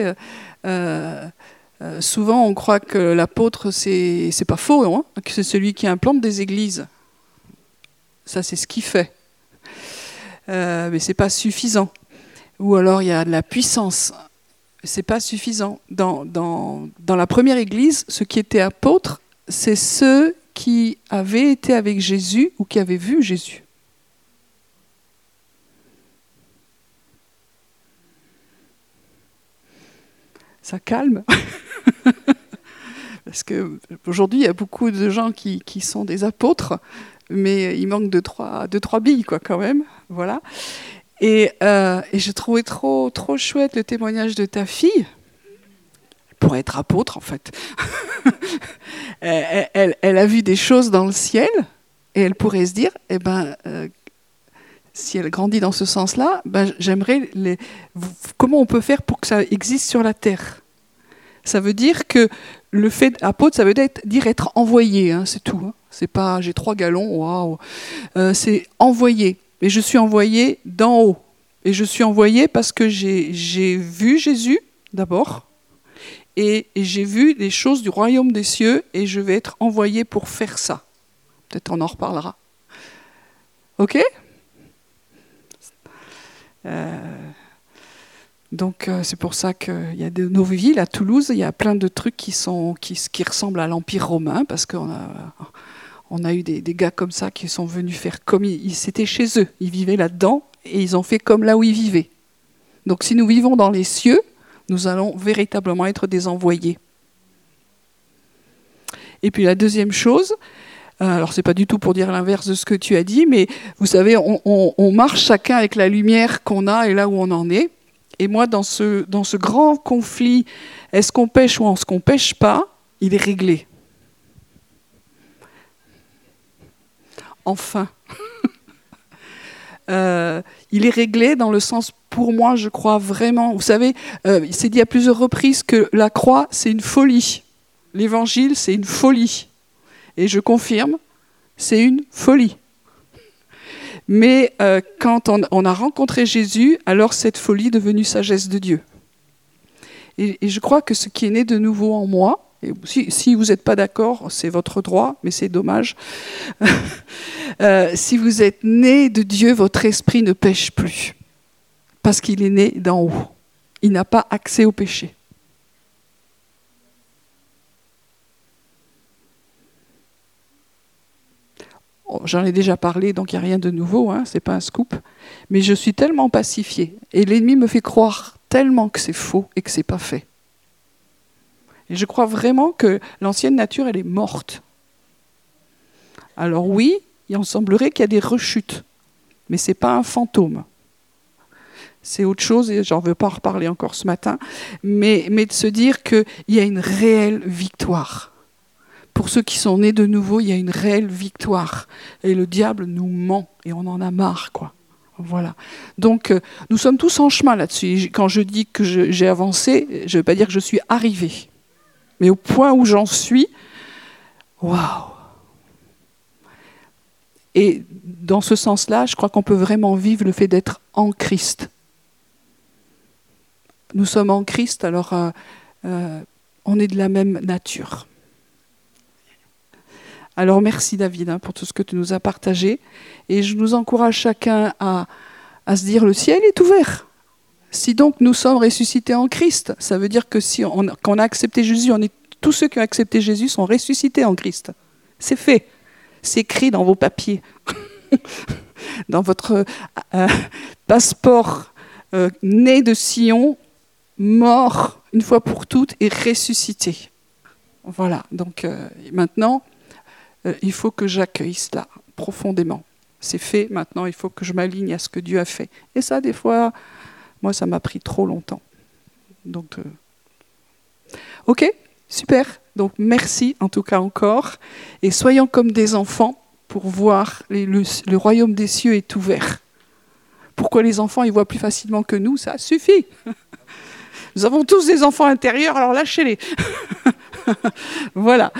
souvent, on croit que l'apôtre, c'est c'est pas faux, hein, que c'est celui qui implante des églises. Ça, c'est ce qu'il fait. Euh, mais c'est pas suffisant. Ou alors, il y a de la puissance. C'est pas suffisant. Dans, dans, dans la première église, ceux qui étaient apôtres, c'est ceux qui avaient été avec Jésus ou qui avaient vu Jésus. Ça calme. Parce que aujourd'hui, il y a beaucoup de gens qui, qui, sont des apôtres, mais il manque de trois, trois billes, quoi, quand même. Voilà. Et, euh, et j'ai trouvé trop, trop chouette le témoignage de ta fille pour être apôtre, en fait. elle, elle, a vu des choses dans le ciel et elle pourrait se dire, eh ben, euh, si elle grandit dans ce sens-là, ben, j'aimerais les... comment on peut faire pour que ça existe sur la terre? Ça veut dire que le fait apôtre, ça veut dire être envoyé, hein, c'est tout. Hein. C'est pas j'ai trois galons, waouh. Euh, c'est envoyé. Mais je suis envoyé d'en haut. Et je suis envoyé parce que j'ai vu Jésus d'abord, et, j'ai vu les choses du royaume des cieux et je vais être envoyé pour faire ça. Peut-être on en reparlera. Ok? Euh, Donc euh, c'est pour ça qu'il y a de nos villes à Toulouse, il y a plein de trucs qui, qui ressemblent à l'Empire romain parce qu'on a, on a eu des, gars comme ça qui sont venus faire comme ils, c'était chez eux, ils vivaient là-dedans et ils ont fait comme là où ils vivaient. Donc si nous vivons dans les cieux, nous allons véritablement être des envoyés. Et puis la deuxième chose, euh, alors c'est pas du tout pour dire l'inverse de ce que tu as dit, mais vous savez, on, marche chacun avec la lumière qu'on a et là où on en est. Et moi, dans ce, dans ce grand conflit, est-ce qu'on pêche ou est-ce qu'on pêche pas, il est réglé. Enfin. euh, il est réglé dans le sens, pour moi, je crois vraiment, vous savez, euh, c'est dit à plusieurs reprises que la croix, c'est une folie. L'évangile, c'est une folie. Et je confirme, c'est une folie. Mais euh, quand on, a rencontré Jésus, alors cette folie est devenue sagesse de Dieu. Et, je crois que ce qui est né de nouveau en moi, si, vous n'êtes pas d'accord, c'est votre droit, mais c'est dommage. euh, si vous êtes né de Dieu, votre esprit ne pêche plus, parce qu'il est né d'en haut. Il n'a pas accès au péché. J'en ai déjà parlé, donc il n'y a rien de nouveau, hein, ce n'est pas un scoop. Mais je suis tellement pacifié, et l'ennemi me fait croire tellement que c'est faux et que ce n'est pas fait. Et je crois vraiment que l'ancienne nature, elle est morte. Alors oui, il en semblerait qu'il y a des rechutes, mais ce n'est pas un fantôme. C'est autre chose, et j'en veux pas en reparler encore ce matin, mais, de se dire qu'il y a une réelle victoire. Pour ceux qui sont nés de nouveau, il y a une réelle victoire. Et le diable nous ment, et on en a marre, quoi. Voilà. Donc, euh, nous sommes tous en chemin là-dessus. Quand je dis que j'ai avancé, je ne veux pas dire que je suis arrivé. Mais au point où j'en suis, waouh Et dans ce sens-là, je crois qu'on peut vraiment vivre le fait d'être en Christ. Nous sommes en Christ, alors euh, euh, on est de la même nature. Alors merci David hein, pour tout ce que tu nous as partagé. Et je nous encourage chacun à, à se dire le ciel est ouvert. Si donc nous sommes ressuscités en Christ, ça veut dire que si on, quand on a accepté Jésus, est, tous ceux qui ont accepté Jésus sont ressuscités en Christ. C'est fait. C'est écrit dans vos papiers, dans votre euh, passeport euh, né de Sion, mort une fois pour toutes et ressuscité. Voilà, donc euh, maintenant, euh, il faut que j'accueille cela profondément. C'est fait, maintenant il faut que je m'aligne à ce que Dieu a fait. Et ça, des fois, moi, ça m'a pris trop longtemps. Donc, euh... ok, super. Donc, merci en tout cas encore. Et soyons comme des enfants pour voir le, le royaume des cieux est ouvert. Pourquoi les enfants ils voient plus facilement que nous? Ça suffit. Nous avons tous des enfants intérieurs, alors lâchez-les. voilà.